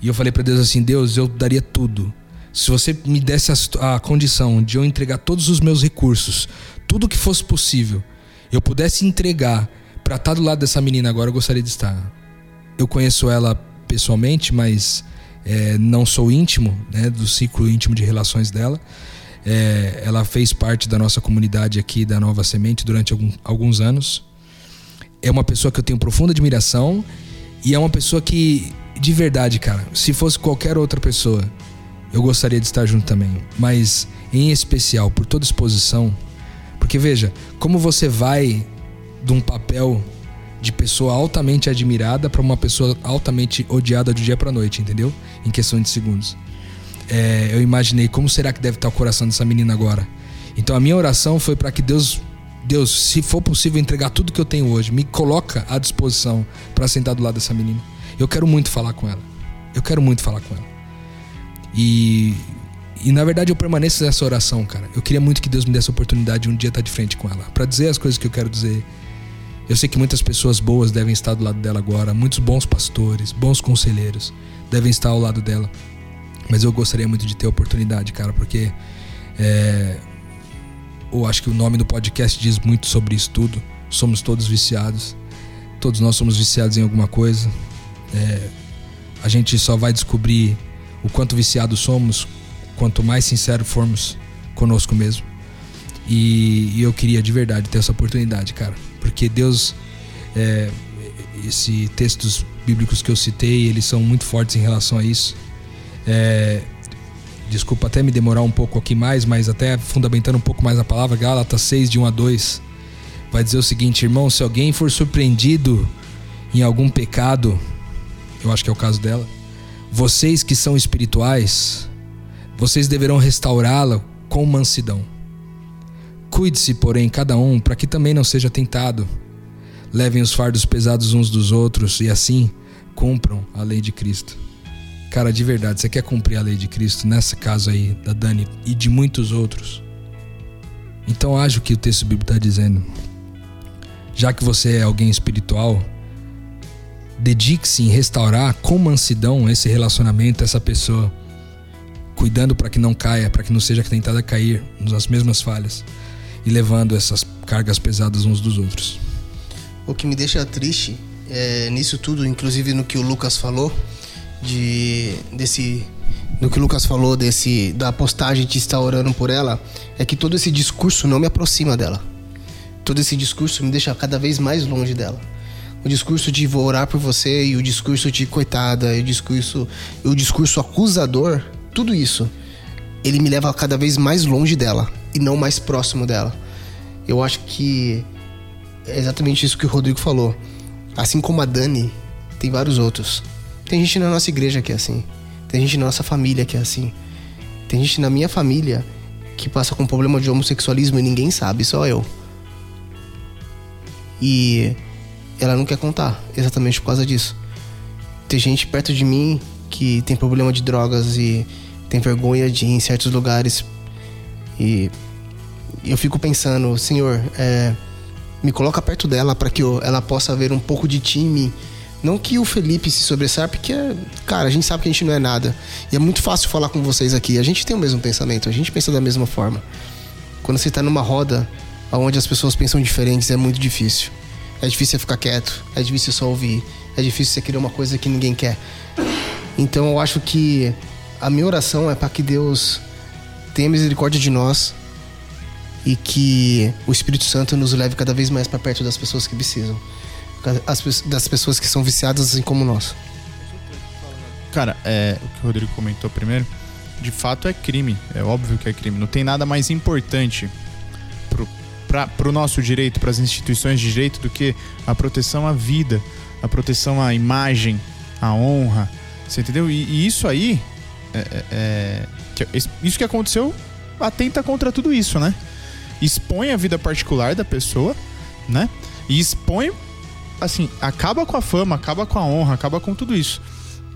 E eu falei pra Deus assim, Deus, eu daria tudo. Se você me desse a, a condição de eu entregar todos os meus recursos, tudo que fosse possível, eu pudesse entregar pra estar do lado dessa menina agora, eu gostaria de estar. Eu conheço ela pessoalmente, mas é, não sou íntimo, né, do ciclo íntimo de relações dela. É, ela fez parte da nossa comunidade aqui da Nova Semente durante algum- alguns anos. É uma pessoa que eu tenho profunda admiração e é uma pessoa que, de verdade, cara, se fosse qualquer outra pessoa, eu gostaria de estar junto também. Mas, em especial, por toda exposição. Porque veja, como você vai de um papel de pessoa altamente admirada para uma pessoa altamente odiada do dia para noite, entendeu? Em questão de segundos é, eu imaginei como será que deve estar o coração dessa menina agora. Então a minha oração foi para que Deus, Deus, se for possível entregar tudo que eu tenho hoje, me coloca à disposição para sentar do lado dessa menina. Eu quero muito falar com ela. Eu quero muito falar com ela. E e na verdade eu permaneço nessa oração, cara. Eu queria muito que Deus me desse a oportunidade de um dia estar de frente com ela, para dizer as coisas que eu quero dizer. Eu sei que muitas pessoas boas devem estar do lado dela agora, muitos bons pastores, bons conselheiros devem estar ao lado dela. Mas eu gostaria muito de ter a oportunidade, cara, porque é, eu acho que o nome do podcast diz muito sobre isso tudo. Somos todos viciados. Todos nós somos viciados em alguma coisa. É, a gente só vai descobrir o quanto viciados somos quanto mais sincero formos conosco mesmo. E, e eu queria de verdade ter essa oportunidade, cara. Porque Deus, é, esse textos bíblicos que eu citei, eles são muito fortes em relação a isso. É, desculpa até me demorar um pouco aqui mais, mas até fundamentando um pouco mais a palavra, Gálatas 6, de 1 a 2, vai dizer o seguinte, irmão, se alguém for surpreendido em algum pecado, eu acho que é o caso dela, vocês que são espirituais, vocês deverão restaurá-la com mansidão. Cuide-se, porém, cada um, para que também não seja tentado. Levem os fardos pesados uns dos outros e assim cumpram a lei de Cristo. Cara, de verdade, você quer cumprir a lei de Cristo nessa casa aí da Dani e de muitos outros? Então haja o que o texto bíblico está dizendo. Já que você é alguém espiritual, dedique-se em restaurar com mansidão esse relacionamento, essa pessoa, cuidando para que não caia, para que não seja tentada a cair nas mesmas falhas e levando essas cargas pesadas uns dos outros. O que me deixa triste é, nisso tudo, inclusive no que o Lucas falou, de desse no que o Lucas falou desse da postagem de estar orando por ela, é que todo esse discurso não me aproxima dela. Todo esse discurso me deixa cada vez mais longe dela. O discurso de vou orar por você e o discurso de coitada, e o discurso o discurso acusador, tudo isso, ele me leva cada vez mais longe dela e não mais próximo dela. Eu acho que é exatamente isso que o Rodrigo falou. Assim como a Dani, tem vários outros. Tem gente na nossa igreja que é assim. Tem gente na nossa família que é assim. Tem gente na minha família que passa com problema de homossexualismo e ninguém sabe, só eu. E ela não quer contar, exatamente por causa disso. Tem gente perto de mim que tem problema de drogas e tem vergonha de ir em certos lugares. E eu fico pensando, Senhor, é, me coloca perto dela para que eu, ela possa ver um pouco de ti. Não que o Felipe se sobressaia, porque, cara, a gente sabe que a gente não é nada. E é muito fácil falar com vocês aqui. A gente tem o mesmo pensamento, a gente pensa da mesma forma. Quando você tá numa roda onde as pessoas pensam diferentes, é muito difícil. É difícil você ficar quieto, é difícil só ouvir, é difícil você querer uma coisa que ninguém quer. Então eu acho que a minha oração é para que Deus tenha misericórdia de nós e que o Espírito Santo nos leve cada vez mais para perto das pessoas que precisam as, das pessoas que são viciadas assim como nós. Cara, é, o que o Rodrigo comentou primeiro, de fato é crime. É óbvio que é crime. Não tem nada mais importante pra, pro nosso direito, para as instituições de direito, do que a proteção à vida, a proteção à imagem, à honra. Você entendeu? E, e isso aí, é, é, é isso que aconteceu atenta contra tudo isso, né? Expõe a vida particular da pessoa, né? E expõe assim, acaba com a fama, acaba com a honra, acaba com tudo isso.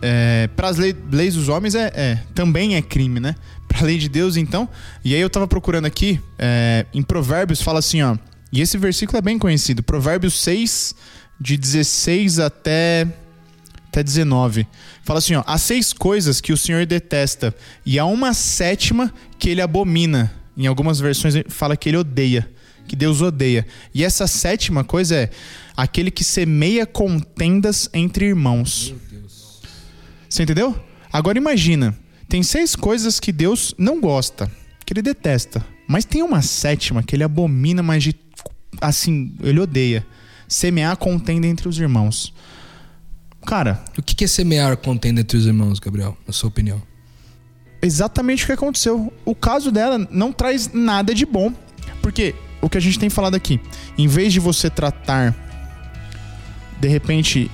É, para as lei, leis dos homens é, é, também é crime, né? Para a lei de Deus, então. E aí eu tava procurando aqui, é, em Provérbios fala assim, ó. E esse versículo é bem conhecido. Provérbios 6, de 16 até, até 19. Fala assim, ó. Há seis coisas que o Senhor detesta, e há uma sétima que ele abomina. Em algumas versões fala que ele odeia que Deus odeia. E essa sétima coisa é aquele que semeia contendas entre irmãos. Você entendeu? Agora imagina, tem seis coisas que Deus não gosta, que ele detesta, mas tem uma sétima que ele abomina, mas de assim, ele odeia. Semear contenda entre os irmãos. Cara, o que é semear contenda entre os irmãos, Gabriel, na sua opinião? Exatamente o que aconteceu. O caso dela não traz nada de bom, porque o que a gente tem falado aqui. Em vez de você tratar, de repente,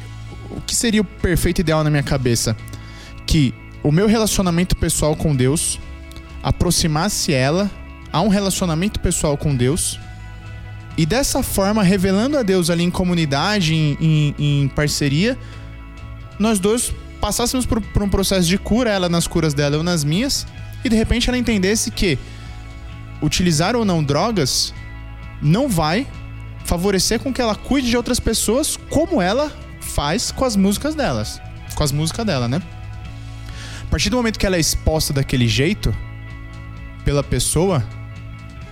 o que seria o perfeito ideal na minha cabeça? Que o meu relacionamento pessoal com Deus aproximasse ela a um relacionamento pessoal com Deus e dessa forma, revelando a Deus ali em comunidade, em, em, em parceria, nós dois passássemos por, por um processo de cura, ela nas curas dela, eu nas minhas, e de repente ela entendesse que utilizar ou não drogas não vai favorecer com que ela cuide de outras pessoas como ela faz com as músicas delas, com as músicas dela, né? A partir do momento que ela é exposta daquele jeito pela pessoa,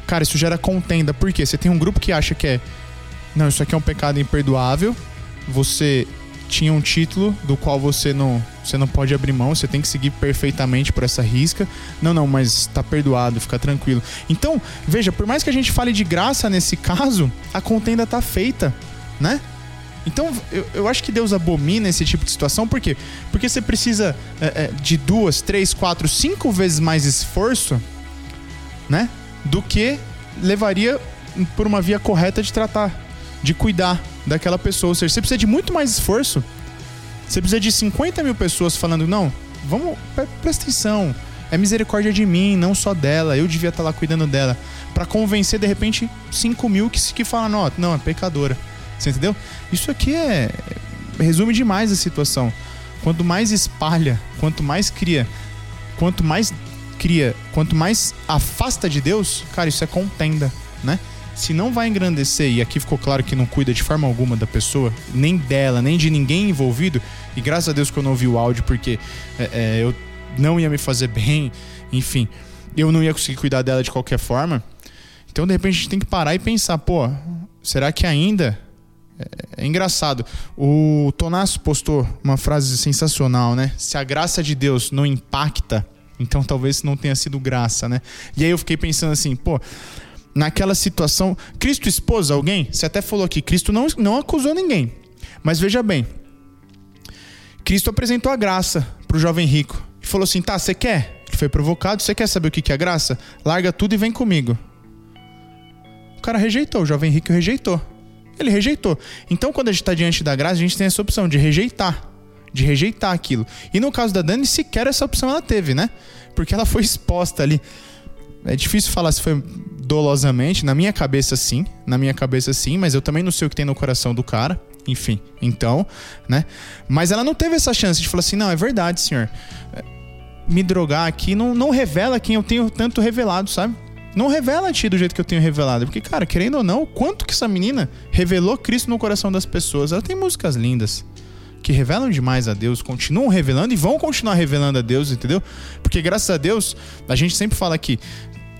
cara, isso gera contenda. Por quê? Você tem um grupo que acha que é não, isso aqui é um pecado imperdoável. Você tinha um título do qual você não, você não pode abrir mão, você tem que seguir perfeitamente por essa risca. Não, não, mas tá perdoado, fica tranquilo. Então, veja, por mais que a gente fale de graça nesse caso, a contenda tá feita, né? Então, eu, eu acho que Deus abomina esse tipo de situação, por quê? Porque você precisa é, é, de duas, três, quatro, cinco vezes mais esforço, né? Do que levaria por uma via correta de tratar, de cuidar daquela pessoa. Ou seja, você precisa de muito mais esforço. Você precisa de 50 mil pessoas falando, não, vamos, pre- presta atenção. É misericórdia de mim, não só dela. Eu devia estar lá cuidando dela. Pra convencer, de repente, 5 mil que, que falam, não, não, é pecadora. Você entendeu? Isso aqui é. Resume demais a situação. Quanto mais espalha, quanto mais cria, quanto mais cria, quanto mais afasta de Deus, cara, isso é contenda, né? Se não vai engrandecer, e aqui ficou claro que não cuida de forma alguma da pessoa, nem dela, nem de ninguém envolvido, e graças a Deus que eu não ouvi o áudio, porque é, é, eu não ia me fazer bem, enfim, eu não ia conseguir cuidar dela de qualquer forma. Então, de repente, a gente tem que parar e pensar, pô, será que ainda é, é engraçado. O Tonasso postou uma frase sensacional, né? Se a graça de Deus não impacta, então talvez não tenha sido graça, né? E aí eu fiquei pensando assim, pô, naquela situação, Cristo expôs alguém? Você até falou aqui, Cristo não, não acusou ninguém. Mas veja bem, Cristo apresentou a graça pro jovem rico e falou assim: tá, você quer? Ele foi provocado, você quer saber o que que é graça? Larga tudo e vem comigo. O cara rejeitou, o jovem rico rejeitou. Ele rejeitou. Então, quando a gente está diante da graça, a gente tem essa opção de rejeitar. De rejeitar aquilo. E no caso da Dani, sequer essa opção ela teve, né? Porque ela foi exposta ali. É difícil falar se foi dolosamente. Na minha cabeça, sim. Na minha cabeça, sim. Mas eu também não sei o que tem no coração do cara. Enfim, então, né? Mas ela não teve essa chance de falar assim: não, é verdade, senhor. É, Me drogar aqui não, não revela quem eu tenho tanto revelado, sabe? Não revela a ti do jeito que eu tenho revelado. Porque, cara, querendo ou não, o quanto que essa menina revelou Cristo no coração das pessoas. Ela tem músicas lindas que revelam demais a Deus, continuam revelando e vão continuar revelando a Deus, entendeu? Porque graças a Deus, a gente sempre fala aqui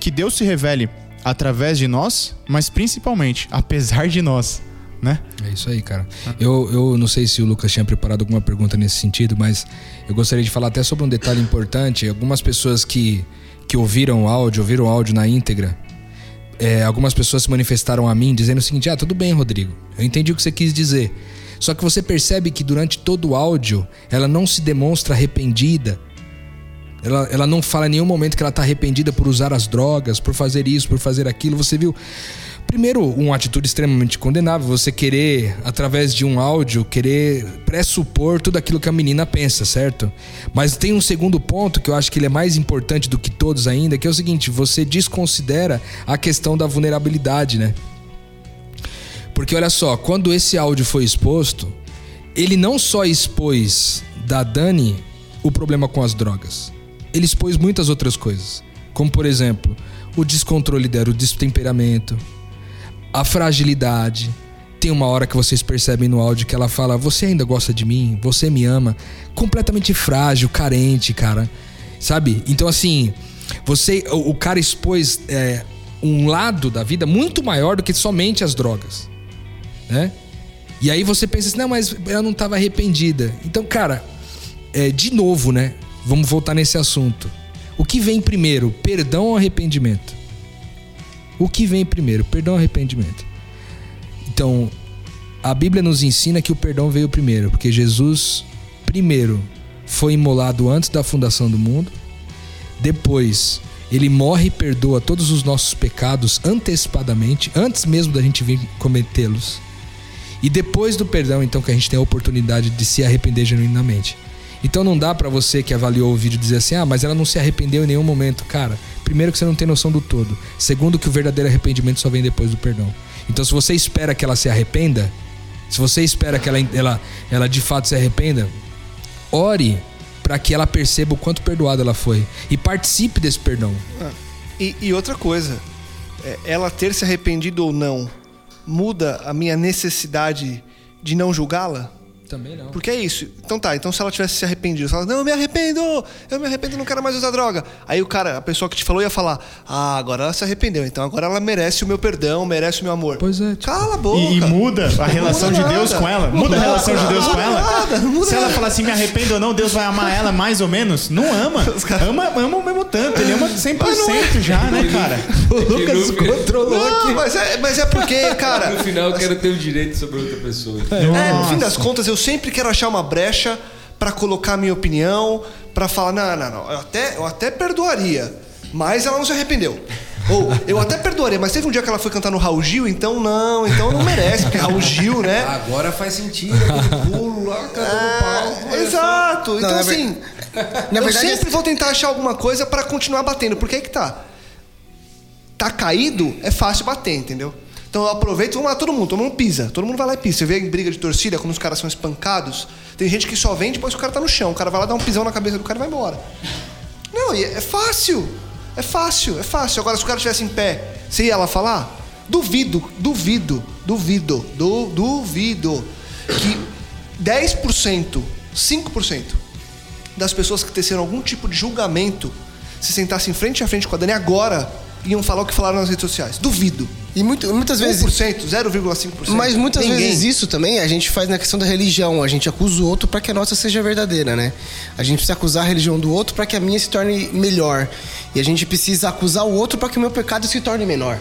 que Deus se revele através de nós, mas principalmente apesar de nós, né? É isso aí, cara. Eu, eu não sei se o Lucas tinha preparado alguma pergunta nesse sentido, mas eu gostaria de falar até sobre um detalhe importante. Algumas pessoas que, que ouviram o áudio, ouviram o áudio na íntegra, é, algumas pessoas se manifestaram a mim dizendo o seguinte: Ah, tudo bem, Rodrigo, eu entendi o que você quis dizer. Só que você percebe que durante todo o áudio ela não se demonstra arrependida. Ela, ela não fala em nenhum momento que ela está arrependida por usar as drogas, por fazer isso, por fazer aquilo. Você viu? Primeiro, uma atitude extremamente condenável, você querer, através de um áudio, querer pressupor tudo aquilo que a menina pensa, certo? Mas tem um segundo ponto que eu acho que ele é mais importante do que todos ainda, que é o seguinte: você desconsidera a questão da vulnerabilidade, né? Porque olha só, quando esse áudio foi exposto, ele não só expôs da Dani o problema com as drogas, ele expôs muitas outras coisas. Como, por exemplo, o descontrole dela, o destemperamento, a fragilidade. Tem uma hora que vocês percebem no áudio que ela fala: Você ainda gosta de mim? Você me ama? Completamente frágil, carente, cara. Sabe? Então, assim, você, o, o cara expôs é, um lado da vida muito maior do que somente as drogas, né? E aí você pensa assim: Não, mas ela não estava arrependida. Então, cara, é, de novo, né? Vamos voltar nesse assunto. O que vem primeiro, perdão ou arrependimento? O que vem primeiro, perdão ou arrependimento? Então, a Bíblia nos ensina que o perdão veio primeiro, porque Jesus, primeiro, foi imolado antes da fundação do mundo, depois, ele morre e perdoa todos os nossos pecados antecipadamente, antes mesmo da gente vir cometê-los. E depois do perdão, então, que a gente tem a oportunidade de se arrepender genuinamente. Então não dá pra você que avaliou o vídeo dizer assim: "Ah, mas ela não se arrependeu em nenhum momento". Cara, primeiro que você não tem noção do todo. Segundo que o verdadeiro arrependimento só vem depois do perdão. Então se você espera que ela se arrependa, se você espera que ela ela, ela de fato se arrependa, ore para que ela perceba o quanto perdoada ela foi e participe desse perdão. E, e outra coisa, é, ela ter se arrependido ou não muda a minha necessidade de não julgá-la? Também não. Porque é isso. Então tá, então se ela tivesse se arrependido, ela não, eu me arrependo, eu me arrependo, não quero mais usar droga. Aí o cara, a pessoa que te falou ia falar, ah, agora ela se arrependeu, então agora ela merece o meu perdão, merece o meu amor. Pois é, tipo- Cala a boca. E, e muda a relação muda de Deus nada. com ela? Não Muda a muda relação de Deus nada, com ela? nada, não muda Se ela nada. falar assim, me arrependo ou não, Deus vai amar ela mais ou menos? Não ama. Ama, ama tanto. Ele ama 100% já, né, cara? O Lucas controlou aqui. Mas é, mas é porque, cara, No final eu quero ter o direito sobre outra pessoa. É, no fim das contas, eu sempre quero achar uma brecha pra colocar a minha opinião, pra falar, não, não, não, eu até, eu até perdoaria, mas ela não se arrependeu. Ou, eu até perdoaria, mas teve um dia que ela foi cantar no Raul Gil, então não, então não merece, porque Raul Gil, né? Agora faz sentido, aquele pulo lá, cara, no palco. É, exato. Então, na assim, Na eu verdade, sempre vou tentar achar alguma coisa pra continuar batendo, porque aí que tá. Tá caído, é fácil bater, entendeu? Então eu aproveito, vamos lá, todo mundo, todo mundo pisa. Todo mundo vai lá e pisa. Você vê em briga de torcida, quando os caras são espancados, tem gente que só vem depois que o cara tá no chão. O cara vai lá dar um pisão na cabeça do cara e vai embora. Não, e é fácil. É fácil, é fácil. Agora, se o cara estivesse em pé, você ia lá falar? Duvido, duvido, duvido, du, duvido que 10%, 5% das pessoas que teceram algum tipo de julgamento se sentassem frente a frente com a Dani agora iam falar o que falaram nas redes sociais. Duvido. E muito, muitas vezes. 1%, 0,5%. Mas muitas Ninguém. vezes isso também a gente faz na questão da religião. A gente acusa o outro para que a nossa seja verdadeira, né? A gente precisa acusar a religião do outro para que a minha se torne melhor. E a gente precisa acusar o outro para que o meu pecado se torne menor,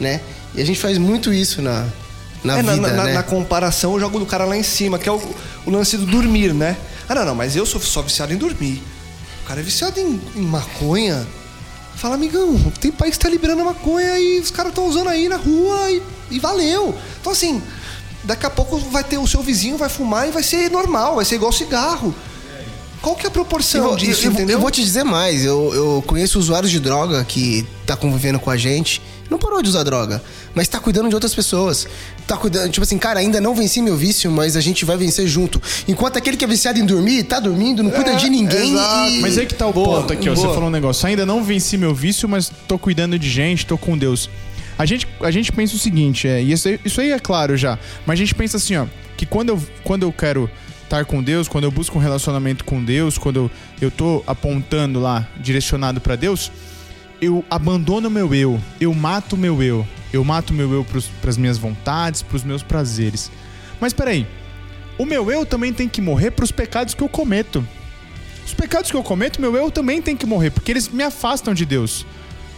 né? E a gente faz muito isso na, na É, vida, na, na- né? na comparação, eu jogo do cara lá em cima, que é o, o lance do dormir, né? Ah, não, não, mas eu sou só viciado em dormir. O cara é viciado em, em maconha. Fala, amigão, tem país que tá liberando maconha e os caras estão usando aí na rua e, e valeu. Então, assim, daqui a pouco vai ter o seu vizinho, vai fumar e vai ser normal, vai ser igual cigarro. Qual que é a Eu proporção vou, disso, eu- eu- entendeu? eu vou te dizer mais, eu, eu conheço usuários de droga que tá convivendo com a gente, não parou de usar droga, mas tá cuidando de outras pessoas. Tá cuidando, tipo assim, cara, ainda não venci meu vício, mas a gente vai vencer junto. Enquanto aquele que é viciado em dormir, tá dormindo, não cuida de ninguém exato. e... Mas aí que tá o Boa, ponto aqui, ó. Você boa. falou um negócio. Ainda não venci meu vício, mas tô cuidando de gente, tô com Deus. A gente, a gente pensa o seguinte, é, e isso aí, isso aí é claro já, mas a gente pensa assim, ó, que quando eu, quando eu quero estar com Deus, quando eu busco um relacionamento com Deus, quando eu, eu tô apontando lá, direcionado pra Deus, eu abandono meu eu, eu mato meu eu, eu mato meu eu pros, pras minhas vontades, pros meus prazeres. Mas peraí, o meu eu também tem que morrer pros pecados que eu cometo. Os pecados que eu cometo, meu eu também tem que morrer, porque eles me afastam de Deus.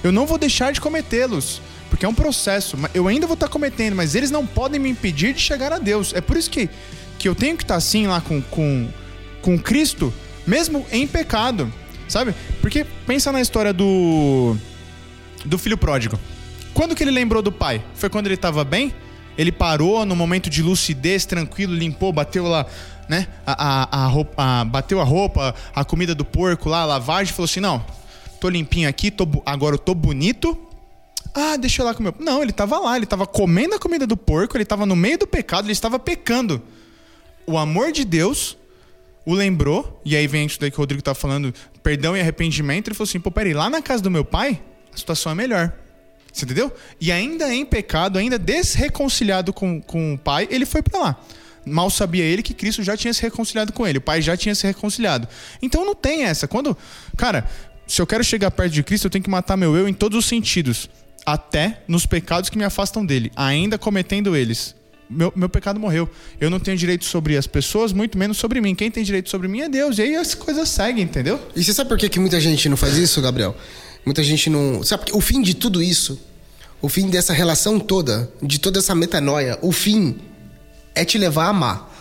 Eu não vou deixar de cometê-los, porque é um processo. Eu ainda vou estar cometendo, mas eles não podem me impedir de chegar a Deus. É por isso que, que eu tenho que estar assim lá com, com, com Cristo, mesmo em pecado, sabe? Porque pensa na história do, do filho pródigo. Quando que ele lembrou do pai? Foi quando ele estava bem? Ele parou no momento de lucidez, tranquilo, limpou, bateu lá, né? A, a, a roupa, a- bateu a roupa, a comida do porco lá, a lavagem, falou assim: não, tô limpinho aqui, tô, agora eu tô bonito. Ah, deixa eu lá comer. Não, ele tava lá, ele tava comendo a comida do porco, ele tava no meio do pecado, ele estava pecando. O amor de Deus o lembrou, e aí vem isso daí que o Rodrigo tá falando, perdão e arrependimento, ele falou assim, pô, peraí, lá na casa do meu pai, a situação é melhor. Você entendeu? E ainda em pecado, ainda desreconciliado com, com o pai, ele foi pra lá. Mal sabia ele que Cristo já tinha se reconciliado com ele, o pai já tinha se reconciliado. Então não tem essa. Quando. Cara, se eu quero chegar perto de Cristo, eu tenho que matar meu eu em todos os sentidos. Até nos pecados que me afastam dele, ainda cometendo eles. Meu, meu pecado morreu. Eu não tenho direito sobre as pessoas, muito menos sobre mim. Quem tem direito sobre mim é Deus. E aí as coisas seguem, entendeu? E você sabe por que, que muita gente não faz isso, Gabriel? Muita gente não. Sabe o fim de tudo isso, o fim dessa relação toda, de toda essa metanoia, o fim é te levar a amar.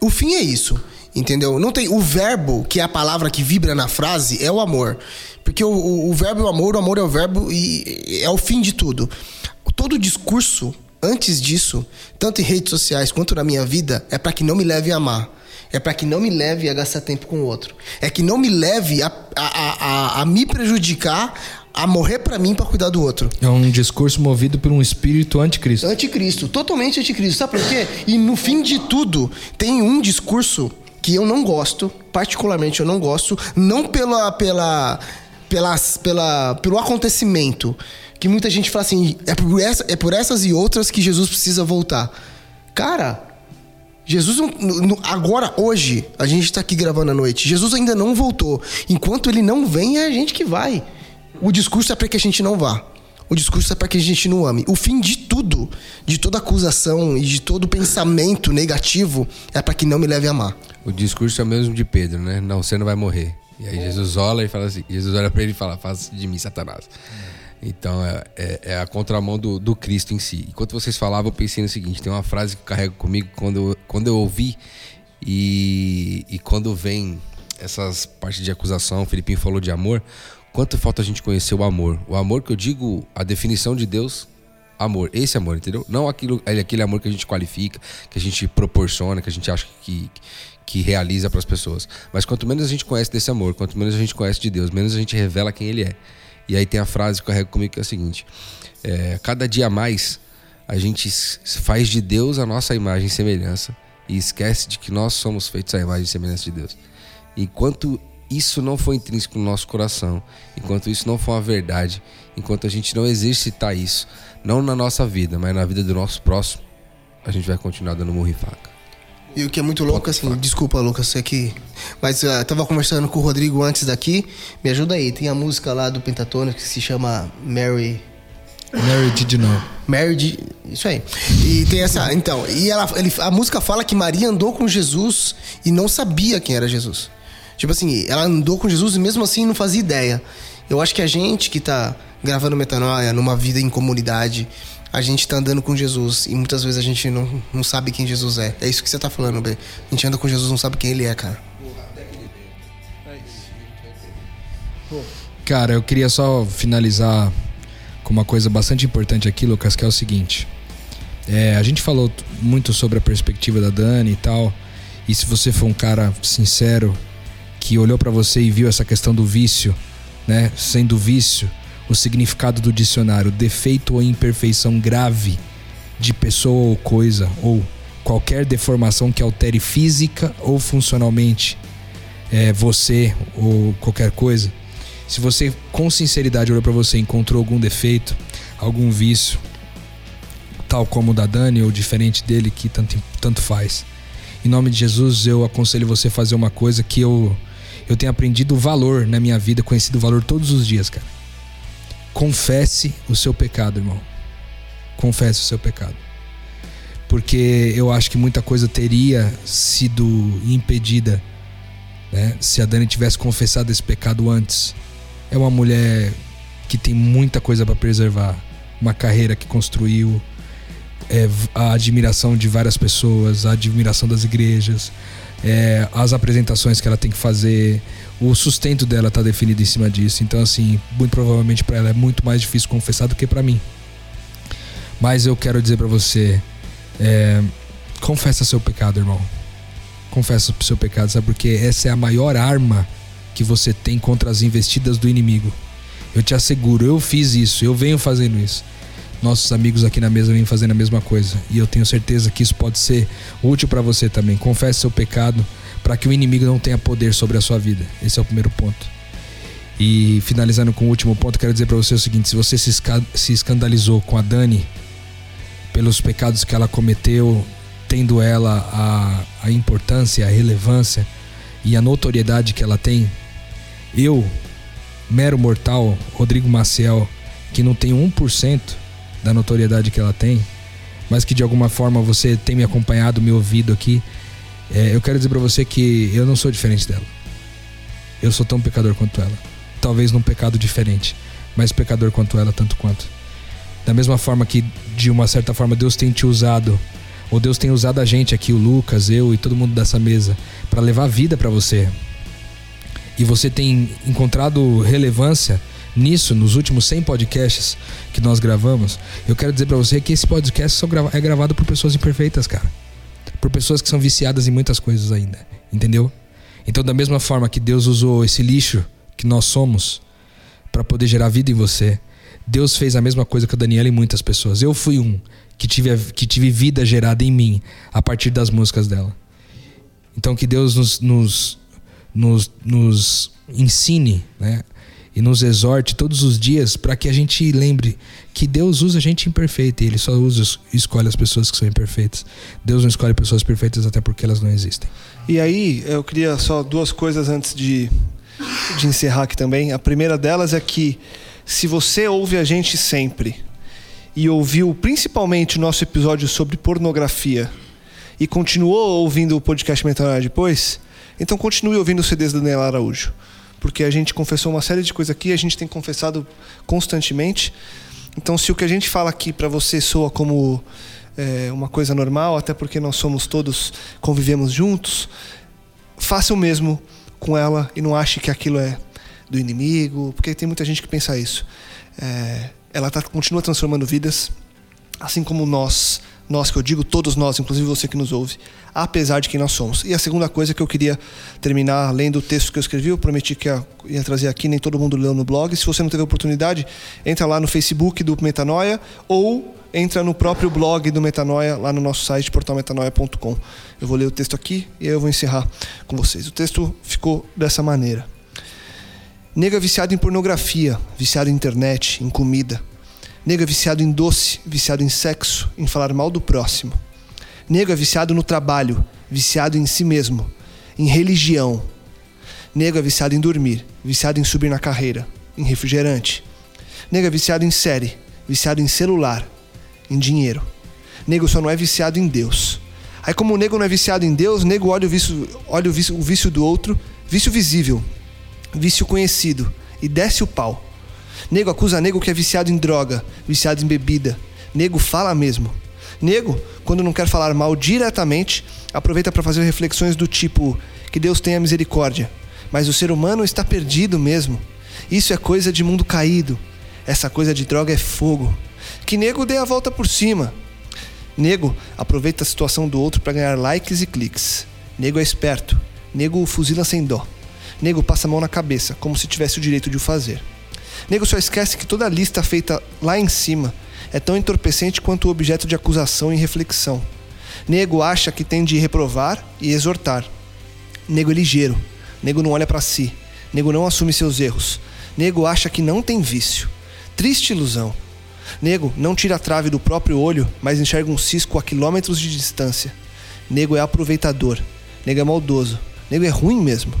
O fim é isso, entendeu? Não tem o verbo, que é a palavra que vibra na frase, é o amor. Porque o, o, o verbo é o amor, o amor é o verbo e é o fim de tudo. Todo discurso antes disso, tanto em redes sociais quanto na minha vida, é para que não me leve a amar. É para que não me leve a gastar tempo com o outro. É que não me leve a, a, a, a, me prejudicar, a morrer para mim para cuidar do outro. É um discurso movido por um espírito anticristo. Anticristo, totalmente anticristo. Sabe por quê? E no fim de tudo, tem um discurso que eu não gosto, particularmente eu não gosto, não pela pela pelas, pela pelo acontecimento, que muita gente fala assim, é por, essa, é por essas e outras que Jesus precisa voltar. Cara, Jesus, agora, hoje, a gente está aqui gravando à noite. Jesus ainda não voltou. Enquanto ele não vem, é a gente que vai. O discurso é para que a gente não vá. O discurso é para que a gente não ame. O fim de tudo, de toda acusação e de todo pensamento negativo, é para que não me leve a amar. O discurso é o mesmo de Pedro, né? Não, você não vai morrer. E aí Jesus olha e fala assim, Jesus olha pra ele e fala, faça de mim, Satanás. Então é, é- é a contramão do, do Cristo em si. Enquanto vocês falavam, eu pensei no seguinte: tem uma frase que eu carrego comigo quando quando eu ouvi e, e quando vem essas partes de acusação, o Filipinho falou de amor. Quanto falta a gente conhecer o amor? O amor que eu digo, a definição de Deus, amor. Esse amor, entendeu? Não aquilo, aquele amor que a gente qualifica, que a gente proporciona, que a gente acha que, que realiza para as pessoas. Mas quanto menos a gente conhece desse amor, quanto menos a gente conhece de Deus, menos a gente revela quem Ele é. E aí tem a frase que eu carrego comigo que é a seguinte: é, cada dia mais a gente faz de Deus a nossa imagem e semelhança e esquece de que nós somos feitos à imagem e semelhança de Deus. Enquanto isso não for intrínseco no nosso coração, enquanto isso não for uma verdade, enquanto a gente não exercitar isso, não na nossa vida, mas na vida do nosso próximo, a gente vai continuar dando murro e o que é muito louco, assim, desculpa, Lucas, você que. Mas eu tava conversando com o Rodrigo antes daqui. Me ajuda aí, tem a música lá do Pentatônico que se chama Mary. Mary did know. Mary de... Isso aí. E tem essa. Então, e ela, ele, a música fala que Maria andou com Jesus e não sabia quem era Jesus. Tipo assim, ela andou com Jesus e mesmo assim não fazia ideia. Eu acho que a gente que tá gravando Metanoia numa vida em comunidade, a gente tá andando com Jesus e muitas vezes a gente não, não sabe quem Jesus é. É isso que você tá falando, B. A gente anda com Jesus não sabe quem ele é, cara. Cara, eu queria só finalizar com uma coisa bastante importante aqui, Lucas, que é o seguinte. É, a gente falou muito sobre a perspectiva da Dani e tal. E se você for um cara sincero, que olhou pra você e viu essa questão do vício, né? Sendo vício, o significado do dicionário, defeito ou imperfeição grave de pessoa ou coisa, ou qualquer deformação que altere física ou funcionalmente é, você ou qualquer coisa. Se você com sinceridade olhou pra você e encontrou algum defeito, algum vício, tal como o da Dani ou diferente dele, que tanto, tanto faz. Em nome de Jesus, eu aconselho você a fazer uma coisa que eu, eu tenho aprendido o valor na minha vida, conhecido o valor todos os dias, cara. Confesse o seu pecado, irmão. Confesse o seu pecado. Porque eu acho que muita coisa teria sido impedida né, se a Dani tivesse confessado esse pecado antes. É uma mulher que tem muita coisa para preservar, uma carreira que construiu, é, a admiração de várias pessoas, a admiração das igrejas, é, as apresentações que ela tem que fazer, o sustento dela tá definido em cima disso. Então, assim, muito provavelmente para ela é muito mais difícil confessar do que para mim. Mas eu quero dizer para você, é, confessa seu pecado, irmão. Confessa o seu pecado, sabe? Porque essa é a maior arma que você tem contra as investidas do inimigo. Eu te asseguro, eu fiz isso, eu venho fazendo isso. Nossos amigos aqui na mesa vêm fazendo a mesma coisa. E eu tenho certeza que isso pode ser útil para você também. Confesse seu pecado para que o inimigo não tenha poder sobre a sua vida. Esse é o primeiro ponto. E finalizando com o último ponto, quero dizer para você o seguinte: se você se, esca- se escandalizou com a Dani pelos pecados que ela cometeu, tendo ela a, a importância, a relevância e a notoriedade que ela tem, eu, mero mortal, Rodrigo Maciel, que não tem 1% da notoriedade que ela tem, mas que de alguma forma você tem me acompanhado, me ouvido aqui, é, eu quero dizer pra você que eu não sou diferente dela. Eu sou tão pecador quanto ela. Talvez num pecado diferente, mas pecador quanto ela, tanto quanto. Da mesma forma que, de uma certa forma, Deus tem te usado, ou Deus tem usado a gente aqui, o Lucas, eu e todo mundo dessa mesa, para levar vida para você. E você tem encontrado relevância nisso nos últimos 100 podcasts que nós gravamos. Eu quero dizer para você que esse podcast só é gravado por pessoas imperfeitas, cara. Por pessoas que são viciadas em muitas coisas ainda, entendeu? Então, da mesma forma que Deus usou esse lixo que nós somos para poder gerar vida em você, Deus fez a mesma coisa com a Daniela e muitas pessoas. Eu fui um que tive, que tive vida gerada em mim a partir das músicas dela. Então que Deus nos, nos, nos, nos ensine, né? E nos exorte todos os dias para que a gente lembre que Deus usa gente imperfeita e Ele só usa escolhe as pessoas que são imperfeitas. Deus não escolhe pessoas perfeitas até porque elas não existem. E aí, eu queria só duas coisas antes de, de encerrar aqui também. A primeira delas é que se você ouve a gente sempre e ouviu principalmente o nosso episódio sobre pornografia e continuou ouvindo o podcast Metanoia depois, então continue ouvindo os CDs do Daniel Araújo. Porque a gente confessou uma série de coisas aqui, a gente tem confessado constantemente. Então, se o que a gente fala aqui para você soa como é, uma coisa normal, até porque nós somos todos, convivemos juntos, faça o mesmo com ela e não ache que aquilo é do inimigo, porque tem muita gente que pensa isso. É, ela tá, continua transformando vidas, assim como nós, nós que eu digo, todos nós, inclusive você que nos ouve, apesar de quem nós somos. E a segunda coisa que eu queria terminar lendo o texto que eu escrevi, eu prometi que ia, ia trazer aqui, nem todo mundo leu no blog. Se você não teve oportunidade, entra lá no Facebook do Metanoia ou entra no próprio blog do Metanoia, lá no nosso site, portalmetanoia.com. Eu vou ler o texto aqui e aí eu vou encerrar com vocês. O texto ficou dessa maneira. Nega viciado em pornografia, viciado em internet, em comida. Nega viciado em doce, viciado em sexo, em falar mal do próximo. Nega viciado no trabalho, viciado em si mesmo, em religião. Nega viciado em dormir, viciado em subir na carreira, em refrigerante. Nega viciado em série, viciado em celular, em dinheiro. Nego só não é viciado em Deus. Aí, como o nego não é viciado em Deus, nego olha o vício, olha o vício, o vício do outro, vício visível, vício conhecido, e desce o pau. Nego acusa nego que é viciado em droga, viciado em bebida. Nego fala mesmo. Nego, quando não quer falar mal diretamente, aproveita para fazer reflexões do tipo: que Deus tenha misericórdia, mas o ser humano está perdido mesmo. Isso é coisa de mundo caído. Essa coisa de droga é fogo. Que nego dê a volta por cima. Nego aproveita a situação do outro para ganhar likes e cliques. Nego é esperto. Nego fuzila sem dó. Nego passa a mão na cabeça, como se tivesse o direito de o fazer. Nego só esquece que toda a lista feita lá em cima é tão entorpecente quanto o objeto de acusação e reflexão. Nego acha que tem de reprovar e exortar. Nego é ligeiro. Nego não olha para si. Nego não assume seus erros. Nego acha que não tem vício. Triste ilusão. Nego não tira a trave do próprio olho, mas enxerga um cisco a quilômetros de distância. Nego é aproveitador. Nego é maldoso. Nego é ruim mesmo.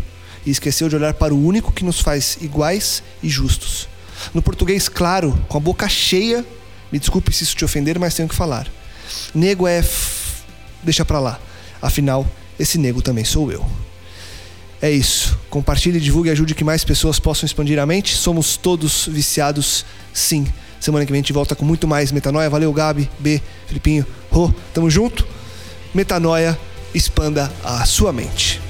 E esqueceu de olhar para o único que nos faz iguais e justos. No português claro, com a boca cheia, me desculpe se isso te ofender, mas tenho que falar. Nego é. F... Deixa pra lá. Afinal, esse nego também sou eu. É isso. Compartilhe, divulgue e ajude que mais pessoas possam expandir a mente. Somos todos viciados, sim. Semana que vem a gente volta com muito mais metanoia. Valeu, Gabi, B, Filipinho, Rô. Tamo junto. Metanoia, expanda a sua mente.